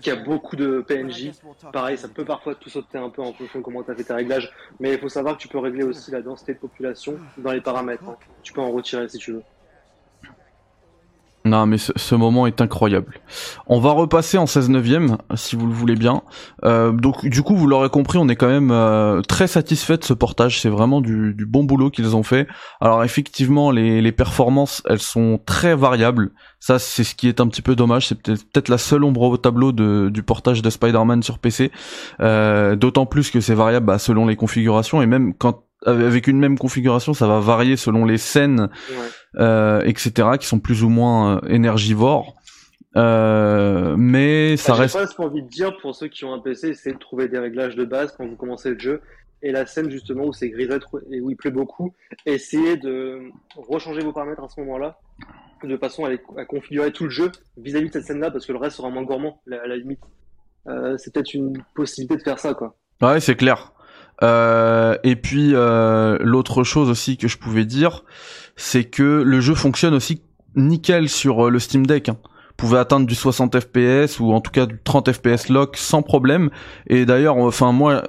qu'il y a beaucoup de PNJ. Pareil, ça peut parfois tout sauter un peu en fonction de comment tu as fait tes réglages, mais il faut savoir que tu peux régler aussi la densité de population dans les paramètres. hein. Tu peux en retirer si tu veux. Non, mais ce, moment est incroyable. On va repasser en 16 neuvième, si vous le voulez bien. Euh, donc, du coup, vous l'aurez compris, on est quand même euh, très satisfait de ce portage. C'est vraiment du, bon boulot qu'ils ont fait. Alors, effectivement, les, performances, elles sont très variables. Ça, c'est ce qui est un petit peu dommage. C'est peut-être peut-être la seule ombre au tableau du portage de Spider-Man sur PC. Euh, D'autant plus que c'est variable bah, selon les configurations et même quand avec une même configuration, ça va varier selon les scènes Ouais. euh, etc., qui sont plus ou moins euh, énergivores. Euh, mais ça Ah, reste. presque envie de dire pour ceux qui ont un PC, essayez de trouver des réglages de base quand vous commencez le jeu. Et la scène justement où c'est grisâtre et où il pleut beaucoup, essayez de rechanger vos paramètres à ce moment-là, de façon à, les- à configurer tout le jeu vis-à-vis de cette scène-là, parce que le reste sera moins gourmand, à la limite. Euh, c'est peut-être une possibilité de faire ça, quoi. Ouais, c'est clair. Euh, et puis euh, l'autre chose aussi que je pouvais dire, c'est que le jeu fonctionne aussi nickel sur euh, le Steam Deck. Hein. Vous pouvez atteindre du 60 FPS ou en tout cas du 30 FPS lock sans problème. Et d'ailleurs, enfin moi,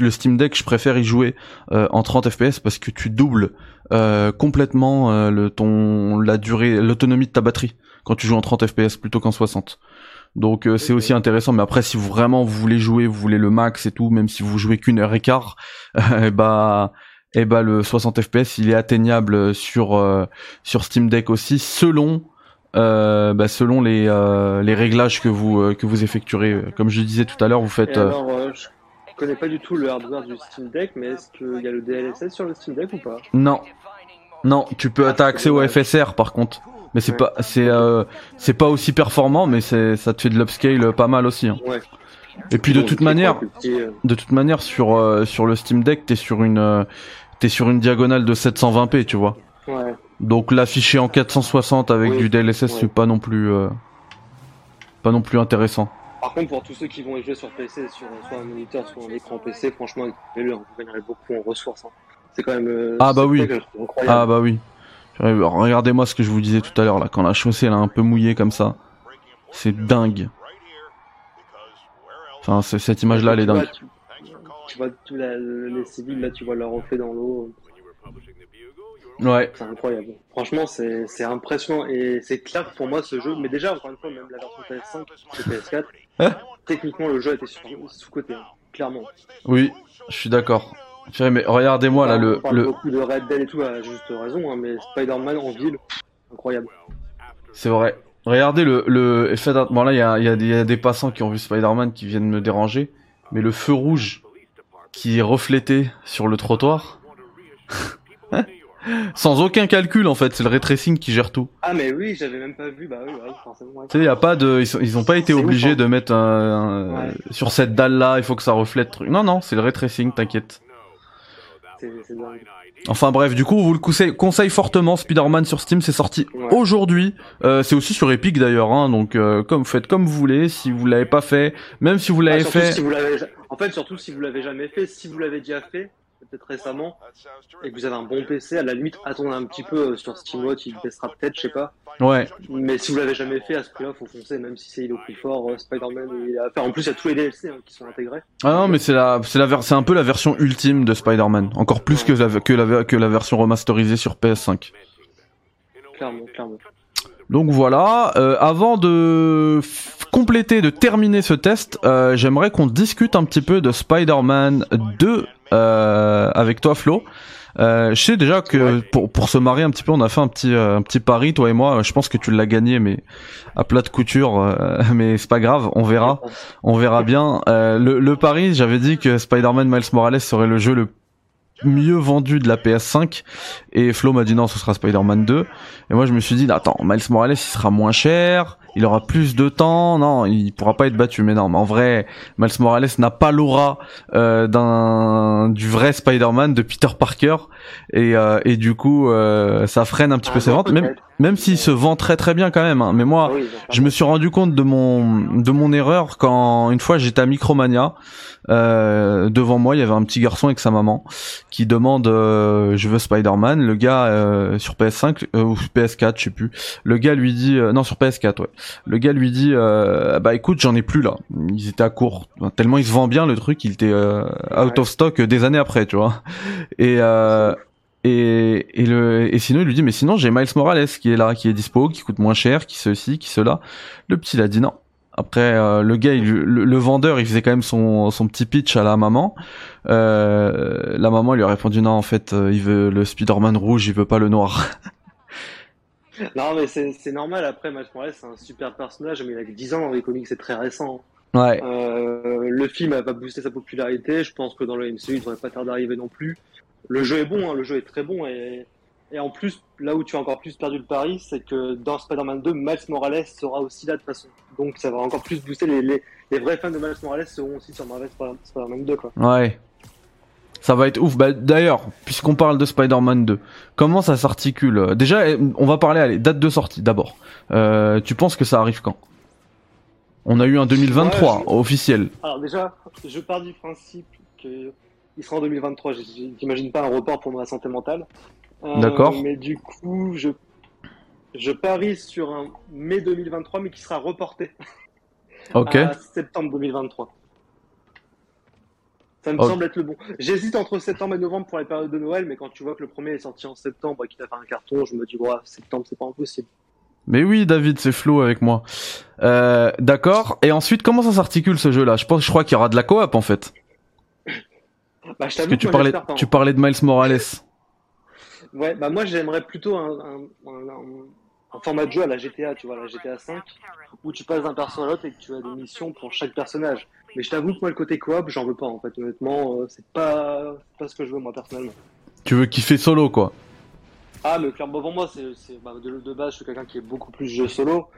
le Steam Deck, je préfère y jouer en 30 FPS parce que tu doubles complètement le ton la durée, l'autonomie de ta batterie quand tu joues en 30 FPS plutôt qu'en 60. Donc euh, c'est aussi intéressant, mais après si vous vraiment vous voulez jouer, vous voulez le max et tout, même si vous jouez qu'une heure et quart, <laughs> et bah et bah le 60 FPS il est atteignable sur euh, sur Steam Deck aussi selon euh, bah, selon les euh, les réglages que vous euh, que vous effectuerez. Comme je disais tout à l'heure, vous faites euh, alors, euh, je connais pas du tout le hardware du Steam Deck, mais est-ce qu'il y a le DLSS sur le Steam Deck ou pas? Non non tu peux Ah, t'as c'est accès au. FSR par contre, mais c'est Ouais. pas c'est euh, c'est pas aussi performant, mais c'est ça te fait de l'upscale pas mal aussi. hein. Ouais. Et puis de toute manière euh, de toute manière sur euh, sur le Steam Deck t'es sur une euh, t'es sur une diagonale de 720p tu vois ouais. donc l'afficher en 460 avec Oui, du DLSS ouais. c'est pas non plus pas non plus intéressant Par contre, pour tous ceux qui vont y jouer sur PC, sur soit un moniteur, soit un écran PC, franchement, vous gagnerez beaucoup en ressources. hein. C'est quand même. Ah, bah oui. je trouve incroyable. ah bah oui regardez-moi ce que je vous disais tout à l'heure là quand la chaussée elle est un peu mouillée comme ça c'est dingue enfin c'est- cette image là elle est Tu vois, dingue Tu, tu vois tous la- les civils, là, tu vois leur reflet dans l'eau. ouais C'est incroyable. Franchement, c'est impressionnant. Et c'est clair pour moi, ce jeu, mais déjà, encore une fois, même la version PS5 et PS4, Hein techniquement, le jeu été sous-côté, hein, clairement. oui je suis d'accord mais regardez-moi là le on parle le beaucoup de Red Dead et tout, à juste raison, hein, mais Spider-Man en ville, incroyable. C'est vrai. Regardez le le faites bon là il y a, y, a des- il y a des passants qui ont vu Spider-Man qui viennent me déranger, mais le feu rouge qui est reflété sur le trottoir, <laughs> sans aucun calcul en fait, c'est le ray tracing qui gère tout. Ah, mais oui, j'avais même pas vu, bah oui, forcément. ouais. Tu sais, y a pas de ils, sont- ils ont pas été ouf, obligés hein. de mettre un, un- Ouais. sur cette dalle là, il faut que ça reflète truc. Non non, c'est le ray tracing, t'inquiète. Enfin bref, du coup, on vous le conseille, conseille fortement Spider-Man sur Steam, c'est sorti Ouais. aujourd'hui. Euh, c'est aussi sur Epic d'ailleurs, hein, donc euh, comme faites comme vous voulez. Si vous l'avez pas fait, même si vous Ah, l'avez surtout fait, si vous En fait, surtout si vous l'avez jamais fait, si vous l'avez déjà fait, peut-être récemment, et que vous avez un bon PC, à la limite, attendez un petit peu sur SteamWatch, il baissera peut-être, je sais pas. Ouais. Mais si vous l'avez jamais fait, à ce prix-là, faut foncer, même si c'est il est au plus fort, Spider-Man, il a... en plus, il y a tous les DLC hein, qui sont intégrés. Ah non, mais c'est la, c'est la, c'est un peu la version ultime de Spider-Man, encore plus que la, que la, que la version remasterisée sur PS5. Clairement, clairement. Donc voilà, euh, avant de compléter, de terminer ce test, euh, j'aimerais qu'on discute un petit peu de Spider-Man 2 euh, avec toi Flo. Euh, je sais déjà que pour, pour se marier un petit peu, on a fait un petit euh, un petit pari toi et moi. Je pense que tu l'as gagné, mais à plat de couture. euh, <laughs> mais c'est pas grave, on verra, on verra bien. Euh, le, le pari, j'avais dit que Spider-Man Miles Morales serait le jeu le mieux vendu de la PS5 et Flo m'a dit non ce sera Spider-Man 2 et moi je me suis dit attends Miles Morales il sera moins cher il aura plus de temps. Non il pourra pas être battu mais non mais en vrai Miles Morales n'a pas l'aura euh, d'un du vrai Spider-Man de Peter Parker. Et euh, et du coup euh, ça freine un petit peu Ah, ses ventes. Même même s'il se vend très très bien quand même hein. mais moi Ah oui, je me suis rendu compte de mon de mon erreur quand une fois j'étais à Micromania devant moi il y avait un petit garçon avec sa maman qui demande euh, je veux Spider-Man. Le gars euh, sur PS5 euh, ou PS4 je sais plus. Le gars lui dit euh, non sur PS4 ouais. Le gars lui dit euh, bah écoute j'en ai plus là. Ils étaient à court. Tellement il se vend bien le truc il était euh, out of stock des années après tu vois. Et euh, et, et le et sinon il lui dit mais sinon j'ai Miles Morales qui est là qui est dispo qui coûte moins cher qui ceci qui cela. Le petit il a dit non après euh, le gars il, le, le vendeur il faisait quand même son son petit pitch à la maman euh, la maman lui a répondu non en fait euh, il veut le Spider-Man rouge il veut pas le noir <laughs> Non, mais c'est c'est normal. Après, Miles Morales, c'est un super personnage, mais il a que 10 ans dans les comics, c'est très récent. ouais Euh, le film va booster sa popularité. Je pense que dans le MCU, il devrait pas tarder d'arriver non plus. Le jeu est bon, hein, le jeu est très bon. Et, et en plus, là où tu as encore plus perdu le pari, c'est que dans Spider-Man 2, Miles Morales sera aussi là de toute façon. Donc ça va encore plus booster. Les, les, les vrais fans de Miles Morales seront aussi sur Marvel Spider- Spider-Man 2. Quoi. ouais ça va être ouf. Bah, d'ailleurs, puisqu'on parle de Spider-Man 2, comment ça s'articule? Déjà, on va parler, allez, date de sortie d'abord. Euh, tu penses que ça arrive quand? On a eu un 2023 Ouais, officiel. Alors déjà, je pars du principe qu'il sera en 2023. J- J'imagine pas un report pour ma santé mentale. Euh, D'accord. Mais du coup, je, je parie sur un mai 2023, mais qui sera reporté <laughs> Ok. à septembre 2023. Ça me semble être le bon. J'hésite entre septembre et novembre pour la période de Noël, mais quand tu vois que le premier est sorti en septembre et qu'il a fait un carton, je me dis, ouais, septembre, c'est pas impossible. Mais oui, David, c'est Flo avec moi. Euh, D'accord. Et ensuite, comment ça s'articule ce jeu-là? Je pense, je crois qu'il y aura de la coop en fait. <laughs> Bah, je Parce que parlais, tu hein. parlais de Miles Morales. Ouais, bah moi j'aimerais plutôt un, un, un- un format de jeu à la GTA, tu vois, la GTA 5, où tu passes d'un perso à l'autre et que tu as des missions pour chaque personnage. Mais je t'avoue que moi le côté coop, j'en veux pas en fait, honnêtement, euh, c'est pas, pas ce que je veux moi personnellement. Tu veux kiffer solo quoi Ah, mais clairement pour moi, c'est, bah, de, de base, je suis quelqu'un qui est beaucoup plus jeu solo,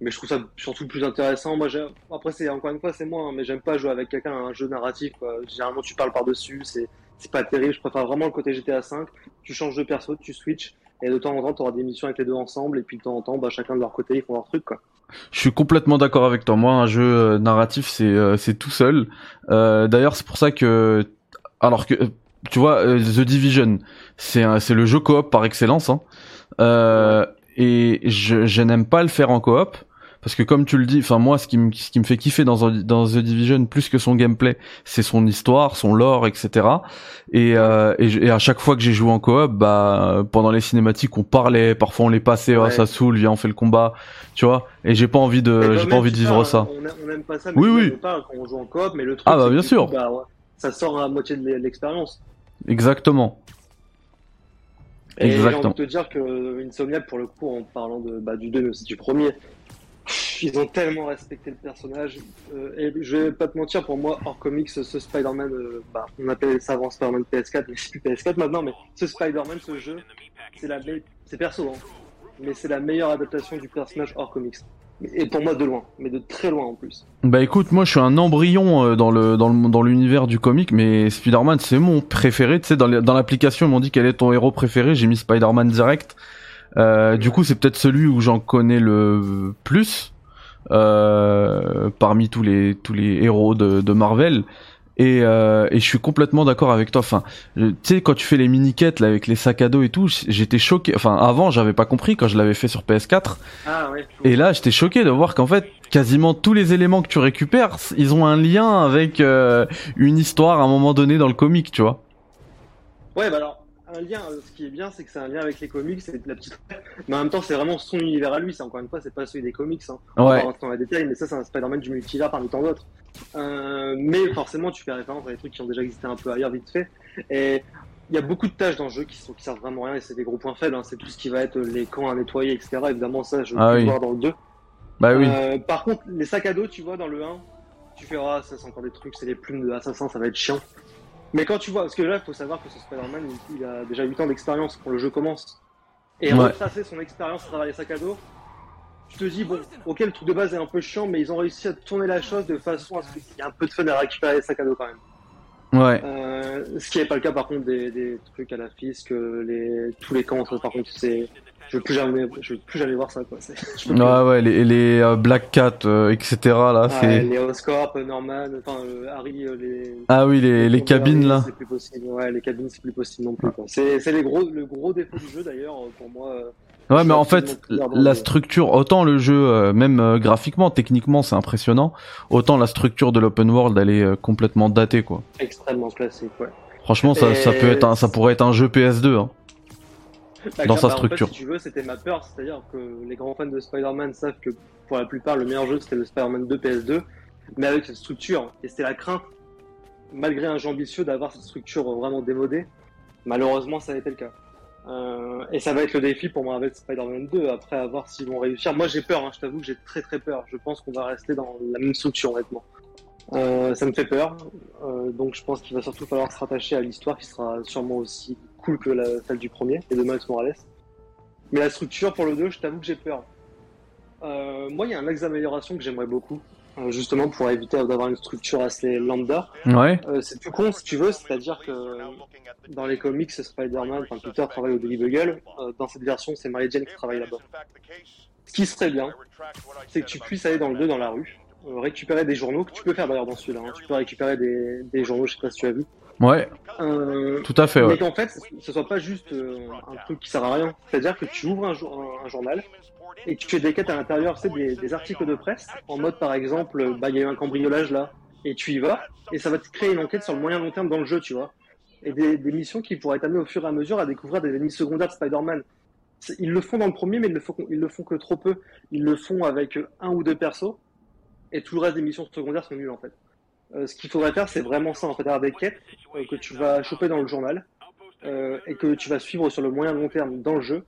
mais je trouve ça surtout plus intéressant. Moi, après, c'est encore une fois, c'est moi, hein, mais j'aime pas jouer avec quelqu'un à un jeu narratif. Quoi. Généralement, tu parles par-dessus, c'est, c'est pas terrible. Je préfère vraiment le côté GTA 5. Tu changes de perso, tu switches, et de temps en temps, tu auras des missions avec les deux ensemble, et puis de temps en temps, bah, chacun de leur côté, ils font leur truc. Quoi. Je suis complètement d'accord avec toi. Moi, un jeu euh, narratif, c'est euh, c'est tout seul. Euh, D'ailleurs, c'est pour ça que, alors que, tu vois, euh, The Division, c'est c'est le jeu coop par excellence. Hein. Euh, et je, je n'aime pas le faire en coop. Parce que comme tu le dis, enfin moi, ce qui me ce qui me fait kiffer dans The- dans The Division plus que son gameplay, c'est son histoire, son lore, etc. Et, euh, et, à chaque fois que j'ai joué en coop, bah pendant les cinématiques, on parlait, parfois on les passait, oh, ça saoule, viens on fait le combat, tu vois. Et j'ai pas envie de, j'ai pas envie de vivre ça, ça. On, aime pas ça, Oui, mais oui. on parle quand on joue en coop, mais le truc, Ah, bah, bien sûr. coup, bah, ouais, ça sort à moitié de l'expérience. Exactement. Et j'ai envie Exactement. de te dire que Insomniac, pour le coup, en parlant de, bah, du 2, mais aussi du premier, ils ont tellement respecté le personnage. Euh, et je vais pas te mentir, pour moi, hors comics, ce Spider-Man, euh, bah, on appelait ça avant Spider-Man PS4, mais c'est plus PS4 maintenant, mais ce Spider-Man, ce jeu, c'est la c'est perso, hein, mais c'est la meilleure adaptation du personnage hors comics. Et pour moi, de loin, mais de très loin en plus. Bah écoute, moi je suis un embryon euh, dans le dans le dans l'univers du comic, mais Spider-Man c'est mon préféré. Tu sais, dans l'application ils m'ont dit quel est ton héros préféré, j'ai mis Spider-Man direct. Euh, du coup, c'est peut-être celui où j'en connais le plus euh, parmi tous les tous les héros de, de Marvel. Et, euh, et je suis complètement d'accord avec toi. Enfin, tu sais, quand tu fais les mini-quêtes là, avec les sacs à dos et tout, j'étais choqué. Enfin, avant, j'avais pas compris quand je l'avais fait sur PS4. Ah, ouais, et là, j'étais choqué de voir qu'en fait, quasiment tous les éléments que tu récupères, ils ont un lien avec euh, une histoire à un moment donné dans le comic, tu vois. Ouais, bah alors, un lien, euh, ce qui est bien, c'est que c'est un lien avec les comics, c'est la petite. <laughs> Mais en même temps, c'est vraiment son univers à lui. C'est encore une fois, c'est pas celui des comics. Hein. On va rentrer dans les détails, mais ça, c'est un Spider-Man du multivers parmi tant d'autres. Euh, mais forcément, tu fais référence à des trucs qui ont déjà existé un peu ailleurs, vite fait. Et il y a beaucoup de tâches dans le jeu qui, sont, qui servent vraiment rien et c'est des gros points faibles. Hein. C'est tout ce qui va être les camps à nettoyer, etc. Évidemment, ça, je vais ah voir dans le 2. Bah oui. Euh, par contre, les sacs à dos, tu vois, dans le 1, tu fais, ah, ça, c'est encore des trucs, c'est les plumes de l'assassin, ça va être chiant. Mais quand tu vois, parce que là, il faut savoir que ce Spider-Man, il, a déjà 8 ans d'expérience quand le jeu commence. Et ouais. retracer son expérience à travers les sacs à dos, tu te dis, bon, ok, le truc de base est un peu chiant, mais ils ont réussi à tourner la chose de façon à ce qu'il y ait un peu de fun à récupérer les sacs à dos quand même. Ouais. Euh, ce qui n'est pas le cas par contre des, des trucs à la fisc, les, tous les camps, par contre, c'est je veux plus jamais, je veux plus jamais voir ça quoi. <laughs> Ouais ouais les, les euh, Black Cat euh, etc là c'est. Les Oscorp, Norman, enfin euh, Harry les. Ah oui les, les, cabines là. C'est plus possible. Ouais les cabines c'est plus possible non plus. C'est c'est les gros le gros défaut du jeu d'ailleurs pour moi. Ouais mais en fait la structure autant le jeu même graphiquement techniquement c'est impressionnant autant la structure de l'open world elle est complètement datée quoi. Extrêmement classique ouais. Franchement ça, ça peut être un, ça pourrait être un jeu PS2 hein. Bah, dans sa structure. si tu veux, c'était ma peur, c'est-à-dire que les grands fans de Spider-Man savent que pour la plupart, le meilleur jeu c'était le Spider-Man 2 PS2, mais avec cette structure, et c'était la crainte, malgré un jeu ambitieux, d'avoir cette structure vraiment démodée. Malheureusement, ça a été le cas. Euh, et ça va être le défi pour moi avec Spider-Man 2, après à voir s'ils vont réussir. Moi j'ai peur, hein, je t'avoue que j'ai très très peur. Je pense qu'on va rester dans la même structure, honnêtement. Euh, ça me fait peur, euh, donc je pense qu'il va surtout falloir se rattacher à l'histoire qui sera sûrement aussi cool que celle du premier et de Miles Morales. Mais la structure pour le 2, je t'avoue que j'ai peur. Moi, il y a un axe d'amélioration que j'aimerais beaucoup, justement pour éviter d'avoir une structure assez lambda. Ouais. Euh, c'est tout con si tu veux, c'est-à-dire que dans les comics, Spider-Man, enfin Peter travaille au Daily Bugle. dans cette version, c'est Mary Jane qui travaille là-bas. Ce qui serait bien, c'est que tu puisses aller dans le 2 dans la rue, récupérer des journaux, que tu peux faire d'ailleurs dans celui-là. Hein. Tu peux récupérer des, des journaux, je sais pas si tu as vu. Ouais. Euh, Tout à fait. Ouais. Mais qu'en fait, ce soit pas juste euh, un truc qui sert à rien. C'est-à-dire que tu ouvres un, un, journal et tu fais des quêtes à l'intérieur, c'est des, des, articles de presse, en mode par exemple, bah il y a eu un cambriolage là, et tu y vas, et ça va te créer une enquête sur le moyen long terme dans le jeu, tu vois. Et des, des missions qui pourraient t'amener au fur et à mesure à découvrir des ennemis secondaires de Spider-Man. Ils le font dans le premier, mais ils le, font, ils le font que trop peu. Ils le font avec un ou deux persos, et tout le reste des missions secondaires sont nulles en fait. Euh, ce qu'il faudrait faire, c'est vraiment ça, en fait, avoir des quêtes euh, que tu vas choper dans le journal euh, et que tu vas suivre sur le moyen long terme dans le jeu,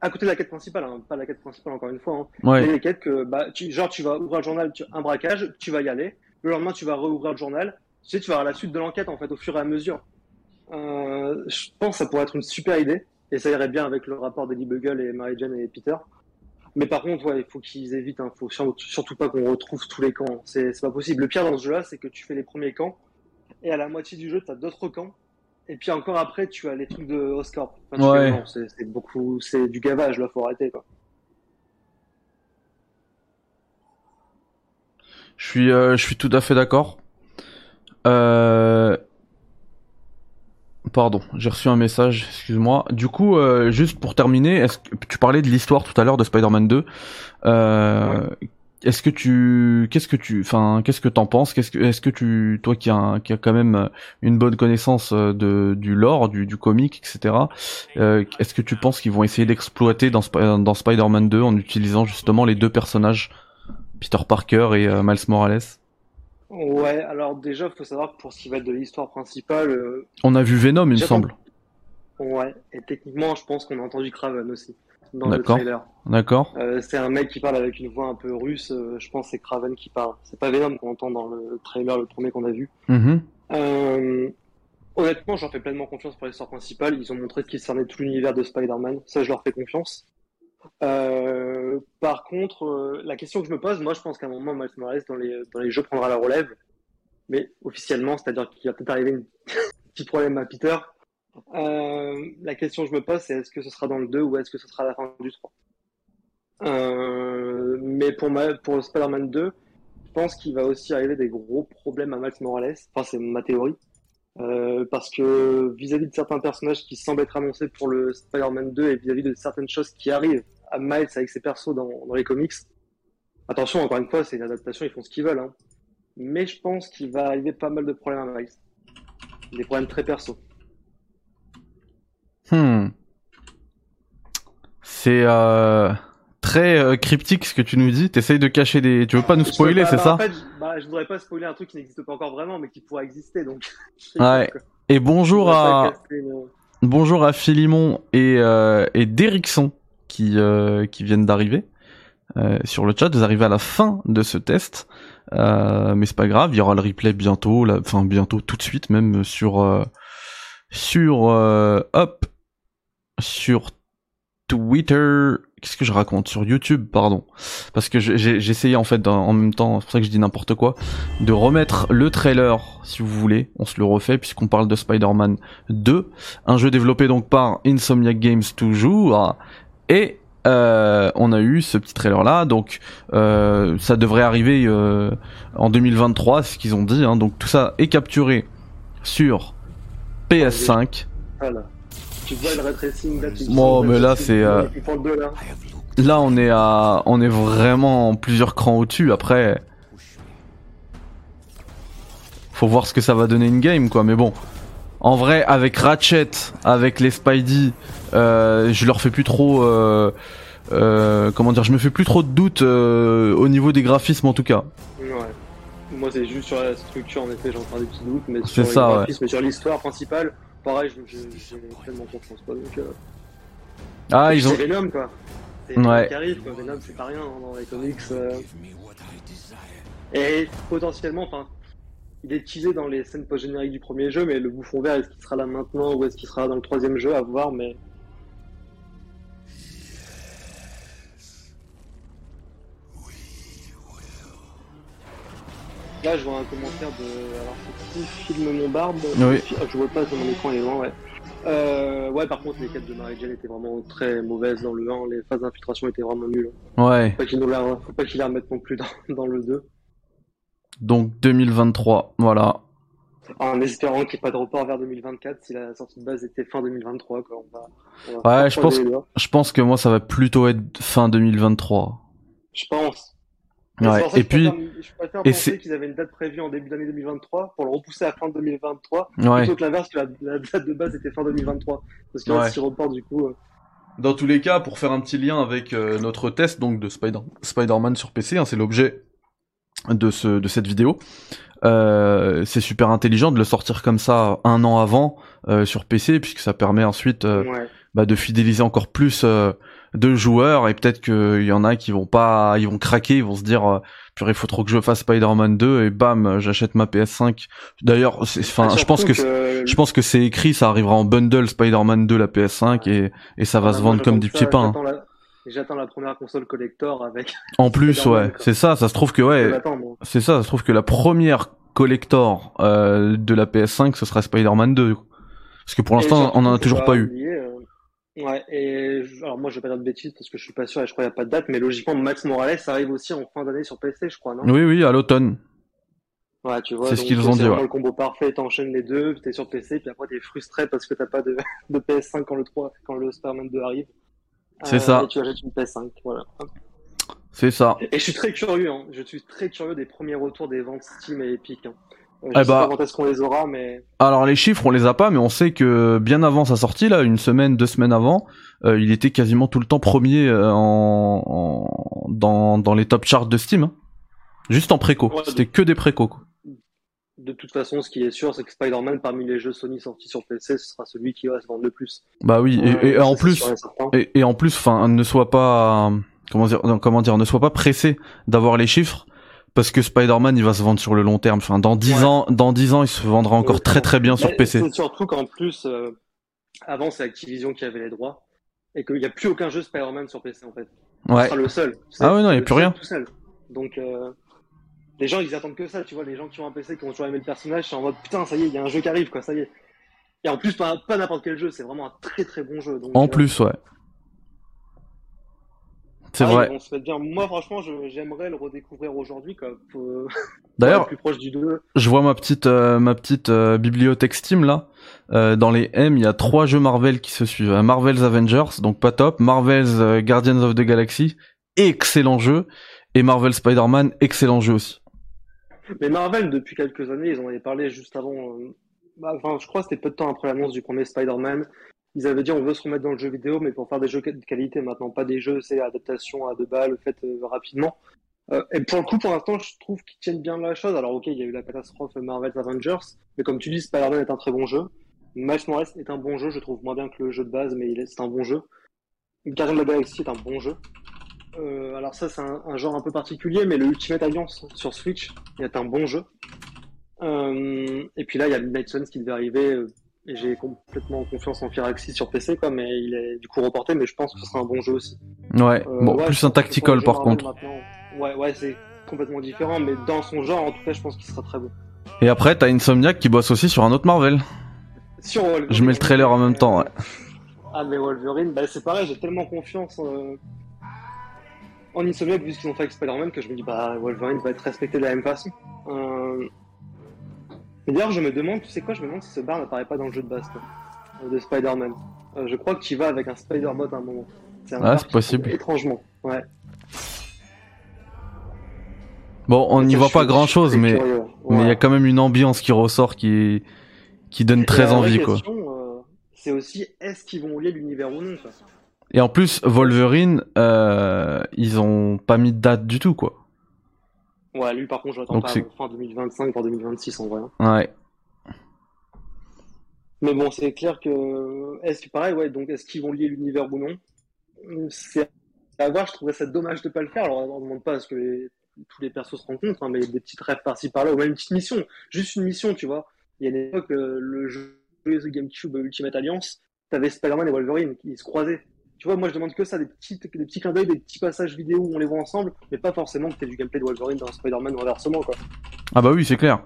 à côté de la quête principale, hein, pas la quête principale encore une fois, hein, ouais. mais les quêtes que, bah, tu, genre, tu vas ouvrir le journal, tu, un braquage, tu vas y aller, le lendemain, tu vas rouvrir le journal, tu sais, tu vas avoir la suite de l'enquête, en fait, au fur et à mesure. Euh, je pense que ça pourrait être une super idée, et ça irait bien avec le rapport d'Eddie Bugle et Mary Jane et Peter. Mais par contre, ouais, il faut qu'ils évitent. Hein. Faut surtout pas qu'on retrouve tous les camps. C'est pas possible. Le pire dans ce jeu-là, c'est que tu fais les premiers camps et à la moitié du jeu, tu as d'autres camps. Et puis encore après, tu as les trucs de Oscar. Enfin, ouais. C'est beaucoup, c'est du gavage là. Faut arrêter quoi. Je suis, euh, je suis tout à fait d'accord. Euh, Pardon, j'ai reçu un message, excuse-moi. Du coup, euh, juste pour terminer, est-ce que tu parlais de l'histoire tout à l'heure de Spider-Man 2 euh, Ouais. Est-ce que tu, qu'est-ce que tu, enfin, qu'est-ce que t'en penses? Qu'est-ce que, est-ce que tu, toi qui a, qui a quand même une bonne connaissance de du lore, du, du comic, etc. Euh, est-ce que tu penses qu'ils vont essayer d'exploiter dans Spider-Man 2 en utilisant justement les deux personnages, Peter Parker et euh, Miles Morales Ouais, alors déjà, il faut savoir que pour ce qui va être de l'histoire principale. euh, On a vu Venom, il me semble. ouais, et techniquement, je pense qu'on a entendu Craven aussi dans le trailer. D'accord. Euh, c'est un mec qui parle avec une voix un peu russe. euh, je pense que c'est Craven qui parle. C'est pas Venom qu'on entend dans le trailer, le premier qu'on a vu. Mhm. Euh, honnêtement, j'en fais pleinement confiance pour l'histoire principale. Ils ont montré qu'ils cernaient tout l'univers de Spider-Man. Ça, je leur fais confiance. Euh, par contre, euh, la question que je me pose, moi, je pense qu'à un moment, Miles Morales dans les, dans les jeux prendra la relève. Mais officiellement, c'est-à-dire qu'il va peut-être arriver un <laughs> petit problème à Peter. Euh, la question que je me pose, c'est est-ce que ce sera dans le 2 ou est-ce que ce sera à la fin du 3 euh, Mais pour, pour Spider-Man 2, je pense qu'il va aussi arriver des gros problèmes à Miles Morales. Enfin, c'est ma théorie. Euh, parce que vis-à-vis de certains personnages qui semblent être annoncés pour le Spider-Man 2 et vis-à-vis de certaines choses qui arrivent à Miles avec ses persos dans, les comics, attention, encore une fois, c'est une adaptation, ils font ce qu'ils veulent. Hein. Mais je pense qu'il va arriver pas mal de problèmes à Miles. Des problèmes très perso. Hmm. C'est euh, très euh, cryptique ce que tu nous dis. T'essayes de cacher des. Tu veux pas nous spoiler, sais c'est pas, ça En fait, je- bah, je voudrais pas spoiler un truc qui n'existe pas encore vraiment, mais qui pourra exister. Donc. <laughs> Ouais. Et bonjour à casser bonjour à Philimon et euh, et Derrickson qui euh, qui viennent d'arriver euh, sur le chat. Vous arrivez à la fin de ce test, mais c'est pas grave. Il y aura le replay bientôt, là, enfin bientôt tout de suite même sur sur hop sur Twitter. Qu'est-ce que je raconte sur YouTube, pardon, parce que essayé en fait en même temps, c'est pour ça que je dis n'importe quoi, de remettre le trailer si vous voulez. On se le refait puisqu'on parle de Spider-Man 2, un jeu développé donc par Insomniac Games toujours, et euh, on a eu ce petit trailer là, donc euh, ça devrait arriver euh, en 2023, c'est ce qu'ils ont dit. Hein, donc tout ça est capturé sur PS5. Voilà. Tu vois le ray tracing là. Tu Bon, mais là, c'est, euh, là. Là, on est à, on est vraiment plusieurs crans au-dessus. Après, faut voir ce que ça va donner une game, quoi. Mais bon, en vrai, avec Ratchet, avec les Spidey, euh, je leur fais plus trop, euh, euh, comment dire, je me fais plus trop de doutes au niveau des graphismes en tout cas. Ouais. Moi, c'est juste sur la structure, en effet, j'ai encore des petits doutes, mais C'est sur ça, les ouais. graphismes sur l'histoire principale, pareil, je- je- j'ai tellement confiance, quoi. Donc, euh, Ah, ils ont, C'est Venom, quoi. C'est Ouais. Venom qui arrive, quoi. Venom, c'est pas rien hein, dans les comics. euh. Et potentiellement, enfin, il est teasé dans les scènes post-génériques du premier jeu, mais le bouffon vert, est-ce qu'il sera là maintenant ou est-ce qu'il sera dans le troisième jeu à voir, mais. Là, je vois un commentaire de. Alors, c'est qui Film Monbarbe Oui. Ah, Je vois pas sur mon écran, il est loin, ouais. Euh, ouais, par contre, les quêtes de Mary Jane étaient vraiment très mauvaises dans le 1. Les phases d'infiltration étaient vraiment nulles. ouais. Faut pas qu'ils nous la, faut pas qu'ils la remettent non plus dans, <laughs> dans le 2. Donc 2023, voilà. En espérant qu'il n'y ait pas de report vers 2024 si la sortie de base était fin 2023, quoi. On va, on va Ouais, je pense-. Je pense que moi, ça va plutôt être fin 2023. Je pense. Ouais. ça Et je puis, préfère- je préfère et penser qu'ils avaient une date prévue en début d'année 2023 pour le repousser à fin 2023 ouais. plutôt que l'inverse que la, la date de base était fin 2023. Parce que là, Ouais. si report du coup. euh, Dans tous les cas, pour faire un petit lien avec euh, notre test donc de Spider- Spider-Man sur PC, hein, c'est l'objet de, ce, de cette vidéo. Euh, c'est super intelligent de le sortir comme ça un an avant euh, sur PC, puisque ça permet ensuite euh, ouais. bah, de fidéliser encore plus euh, de joueurs et peut-être qu'il y en a qui vont pas, ils vont craquer, ils vont se dire, euh, purée, faut trop que je fasse Spider-Man 2 et bam, j'achète ma PS5. D'ailleurs, c'est- enfin, Ah, je pense que que je pense que c'est écrit, ça arrivera en bundle Spider-Man 2 la PS5 et et ça va Ah, se vendre comme du petit pain. hein. J'attends la, première console collector avec. En plus, ouais, c'est ça, ça se trouve que ouais, moi. c'est ça, ça se trouve que la première collector euh, de la PS5 ce sera Spider-Man 2. Parce que pour l'instant, on en a toujours pas eu. euh, Ouais, et alors moi je vais pas dire de bêtises parce que je suis pas sûr et je crois qu'il n'y a pas de date, mais logiquement Max Morales arrive aussi en fin d'année sur PC, je crois, non? Oui, oui, à l'automne. Ouais, tu vois. C'est ce qu'ils euh, ont dit, ouais. le combo parfait, t'enchaînes les deux, t'es sur PC, puis après t'es frustré parce que t'as pas de, <laughs> de PS5 quand le 3, quand le Spider-Man 2 arrive. C'est ça. Et tu achètes une PS5, voilà. C'est ça. Et je suis très curieux, hein. je suis très curieux des premiers retours des ventes Steam et Epic. Hein. Euh, Eh Je sais bah. pas quand est-ce qu'on les aura, mais Alors les chiffres, on les a pas, mais on sait que bien avant sa sortie, là, une semaine, deux semaines avant, euh, il était quasiment tout le temps premier euh, en, en- dans, dans les top charts de Steam. hein. Juste en préco. Ouais, C'était que des préco. quoi. de toute façon, ce qui est sûr, c'est que Spider-Man, parmi les jeux Sony sortis sur PC, ce sera celui qui va se vendre le plus. Bah oui, et, en plus, et en plus, enfin, ne sois pas, comment dire, comment dire, ne sois pas pressé d'avoir les chiffres. Parce que Spider-Man, il va se vendre sur le long terme. Enfin, dans 10 Ouais. ans, dans 10 ans, il se vendra encore Ouais, très très bien sur PC. C'est surtout qu'en plus, euh, avant, c'est Activision qui avait les droits. Et qu'il n'y a plus aucun jeu Spider-Man sur PC, en fait. Ce Ouais. sera le seul. Ah ouais, non, il y a plus rien. Tout seul. Donc, euh, les gens, ils attendent que ça, tu vois. Les gens qui ont un PC, qui ont toujours aimé le personnage, c'est en mode putain, ça y est, il y a un jeu qui arrive, quoi, ça y est. Et en plus, pas, pas n'importe quel jeu, c'est vraiment un très très bon jeu. Donc, En euh, plus, ouais. C'est Ah, vrai. Vont se mettre bien. Moi, franchement, j'aimerais le redécouvrir aujourd'hui, euh, <laughs> D'ailleurs, plus proche du 2. je vois ma petite euh, ma petite euh, bibliothèque Steam là. Euh, dans les M, il y a trois jeux Marvel qui se suivent. Euh, Marvel's Avengers, donc pas top. Marvel's euh, Guardians of the Galaxy, excellent jeu. Et Marvel Spider-Man, excellent jeu aussi. Mais Marvel, depuis quelques années, ils en avaient parlé juste avant. euh, bah, Enfin, je crois que c'était peu de temps après l'annonce du premier Spider-Man. Ils avaient dit on veut se remettre dans le jeu vidéo, mais pour faire des jeux de qualité maintenant, pas des jeux, c'est adaptation à deux balles, faites euh, rapidement. Euh, et pour le coup, pour l'instant, je trouve qu'ils tiennent bien la chose. Alors, ok, il y a eu la catastrophe Marvel's Avengers, mais comme tu dis, Spider-Man est un très bon jeu. Miles Morales est un bon jeu, je trouve moins bien que le jeu de base, mais c'est un bon jeu. Guardian the Galaxy est un bon jeu. Euh, alors ça, c'est un, un genre un peu particulier, mais le Ultimate Alliance sur Switch est un bon jeu. Et puis là, il y a Midnight Suns qui devait arriver, j'ai complètement confiance en Firaxis sur PC, quoi, mais il est du coup reporté, mais je pense que ce sera un bon jeu aussi. Ouais. Euh, bon, ouais, plus un tactical par contre. maintenant- Ouais, ouais, c'est complètement différent, mais dans son genre, en tout cas, je pense qu'il sera très bon. Et après, t'as Insomniac qui bosse aussi sur un autre Marvel. Sur Wolverine, Je mets le trailer en même temps, ouais. Ah, mais Wolverine, bah, c'est pareil, j'ai tellement confiance euh, en Insomniac vu ce qu'ils ont fait avec Spider-Man que je me dis, bah, Wolverine va être respecté de la même façon. Euh... Mais d'ailleurs, je me demande, tu sais quoi, je me demande si ce bar n'apparaît pas dans le jeu de base, euh, de Spider-Man. Euh, je crois que tu y vas avec un Spider-Bot à un moment. C'est un Ah, c'est possible. Étrangement, ouais. Bon, on n'y voit pas grand chose, mais il y a quand même une ambiance qui ressort qui qui donne très envie quoi. question, euh, c'est aussi, est-ce qu'ils vont lier l'univers ou non, quoi? Et en plus, Wolverine, euh, ils ont pas mis de date du tout quoi. Ouais, lui, par contre, je l'attends pas fin 2025, voire 2026, en vrai. hein. Ouais. Mais bon, c'est clair que. Est-ce que pareil, ouais, donc est-ce qu'ils vont lier l'univers ou non? C'est à voir, je trouverais ça dommage de pas le faire. Alors, on ne demande pas à ce que les- tous les persos se rencontrent, hein, mais des petites rêves par-ci par-là, ou même une petite mission. Juste une mission, tu vois. Il y a une époque, euh, le jeu The GameCube Ultimate Alliance, t'avais Spider-Man et Wolverine qui se croisaient. Tu vois, moi je demande que ça, des petits, des petits clins d'œil, des petits passages vidéo où on les voit ensemble, mais pas forcément que t'aies du gameplay de Wolverine dans Spider-Man ou inversement, quoi. Ah bah oui, c'est clair.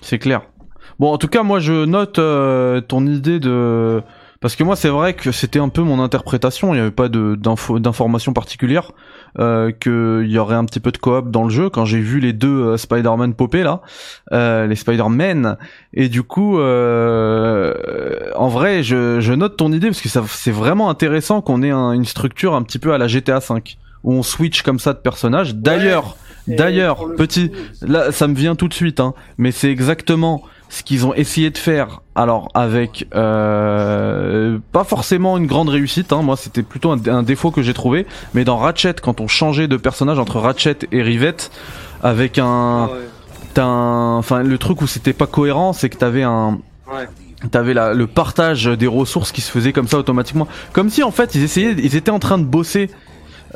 C'est clair. Bon, en tout cas, moi, je note euh, ton idée de... Parce que moi, c'est vrai que c'était un peu mon interprétation, il n'y avait pas d'informations particulières, euh, qu'il y aurait un petit peu de coop dans le jeu, quand j'ai vu les deux euh, Spider-Man popper, là, euh, les Spider-Man, et du coup, euh, en vrai, je, je note ton idée, parce que ça, c'est vraiment intéressant qu'on ait un- une structure un petit peu à la GTA V, où on switch comme ça de personnages. D'ailleurs, D'ailleurs, petit- Là, ça me vient tout de suite, hein, mais c'est exactement ce qu'ils ont essayé de faire. Alors, avec euh, pas forcément une grande réussite. Hein, moi, c'était plutôt un, un défaut que j'ai trouvé. Mais dans Ratchet, quand on changeait de personnage entre Ratchet et Rivette, avec un, ah ouais. t'as un- enfin, le truc où c'était pas cohérent, c'est que t'avais un, Ouais. T'avais le partage des ressources qui se faisait comme ça automatiquement, comme si en fait ils essayaient, ils étaient en train de bosser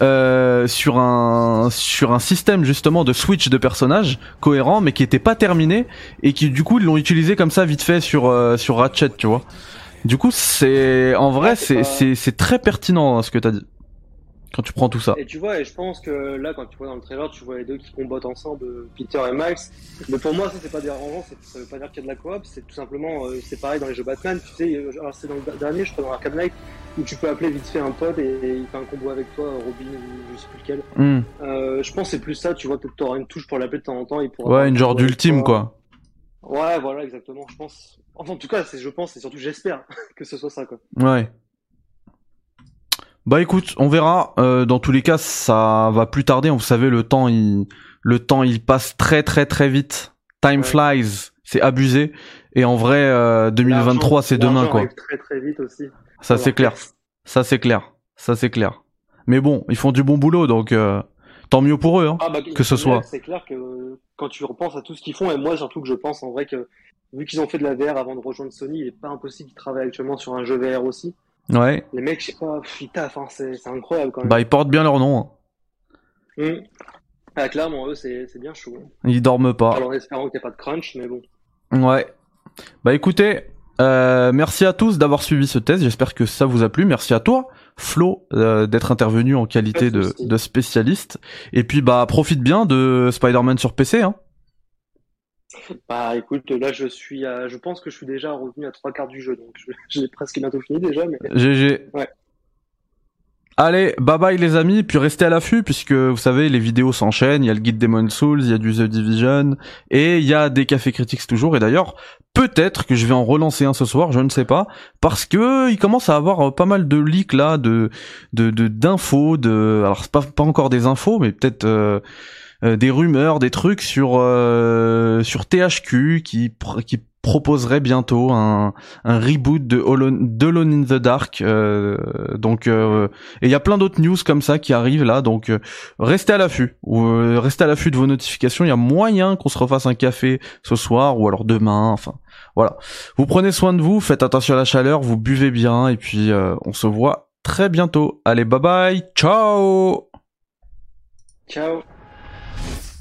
euh, sur un sur un système justement de switch de personnages cohérent, mais qui était pas terminé et qui du coup ils l'ont utilisé comme ça vite fait sur euh, sur Ratchet, tu vois. Du coup c'est en vrai Ouais, c'est c'est pas- c'est c'est très pertinent hein, ce que t'as dit quand tu prends tout ça. Et tu vois, et je pense que là, quand tu vois dans le trailer, tu vois les deux qui combattent ensemble, euh, Peter et Miles. Mais pour moi, ça, c'est pas dérangeant, ça veut pas dire qu'il y a de la coop, c'est tout simplement, euh, c'est pareil dans les jeux Batman, tu sais, euh, alors c'est dans le dernier, je crois, dans Arkham Knight, où tu peux appeler vite fait un pote et, et il fait un combo avec toi, Robin ou je sais plus lequel. Hmm. Euh, je pense que c'est plus ça, tu vois, peut-être t'auras une touche pour l'appeler de temps en temps, il pourra. Ouais, une genre d'ultime quoi. Ouais, voilà, exactement, je pense. Enfin, en tout cas, c'est, je pense, et surtout j'espère <laughs> que ce soit ça, quoi. Ouais. Bah écoute, on verra. Euh, dans tous les cas, ça va plus tarder. Vous savez, le temps, il, le temps, il passe très très très vite. Time Ouais. flies, c'est abusé. Et en vrai, euh, 2023, L'argent- c'est demain quoi. très très vite aussi. Ça c'est clair. Ça c'est clair. Ça c'est clair. Mais bon, ils font du bon boulot, donc euh, tant mieux pour eux. Hein. Ah, bah, que ce soit. C'est clair que quand tu repenses à tout ce qu'ils font, et moi surtout que je pense en vrai que vu qu'ils ont fait de la VR avant de rejoindre Sony, il est pas impossible qu'ils travaillent actuellement sur un jeu VR aussi. Ouais. Les mecs, je sais pas, ils taffent, hein, c'est c'est incroyable quand même. Bah ils portent bien leur nom. hein. Hum. Ah, clairement, eux, c'est c'est bien chaud. hein. Ils dorment pas. Alors en espérant qu'il n'y ait pas de crunch, mais bon. Ouais. Bah écoutez, euh, merci à tous d'avoir suivi ce test. J'espère que ça vous a plu. Merci à toi, Flo, euh, d'être intervenu en qualité de de spécialiste. Et puis bah profite bien de Spider-Man sur PC. Hein. Bah écoute, là je suis à... je pense que je suis déjà revenu à trois quarts du jeu, donc <laughs> j'ai presque bientôt fini déjà, mais GG. Allez, bye bye les amis, puis restez à l'affût puisque vous savez les vidéos s'enchaînent, il y a le guide Demon Souls, il y a du The Division et il y a des cafés critiques toujours et d'ailleurs peut-être que je vais en relancer un ce soir, je ne sais pas parce que il commence à avoir pas mal de leaks là de de d'infos de, alors c'est pas pas encore des infos mais peut-être euh, des rumeurs, des trucs sur sur THQ qui qui proposerait bientôt un, un reboot de Alone, in the Dark. Euh, donc, euh, et il y a plein d'autres news comme ça qui arrivent là. Donc, euh, restez à l'affût. Euh, restez à l'affût de vos notifications. Il y a moyen qu'on se refasse un café ce soir ou alors demain. Enfin, voilà. Vous prenez soin de vous, faites attention à la chaleur, vous buvez bien et puis on se voit très bientôt. Allez, bye bye, ciao. Ciao. Yeah.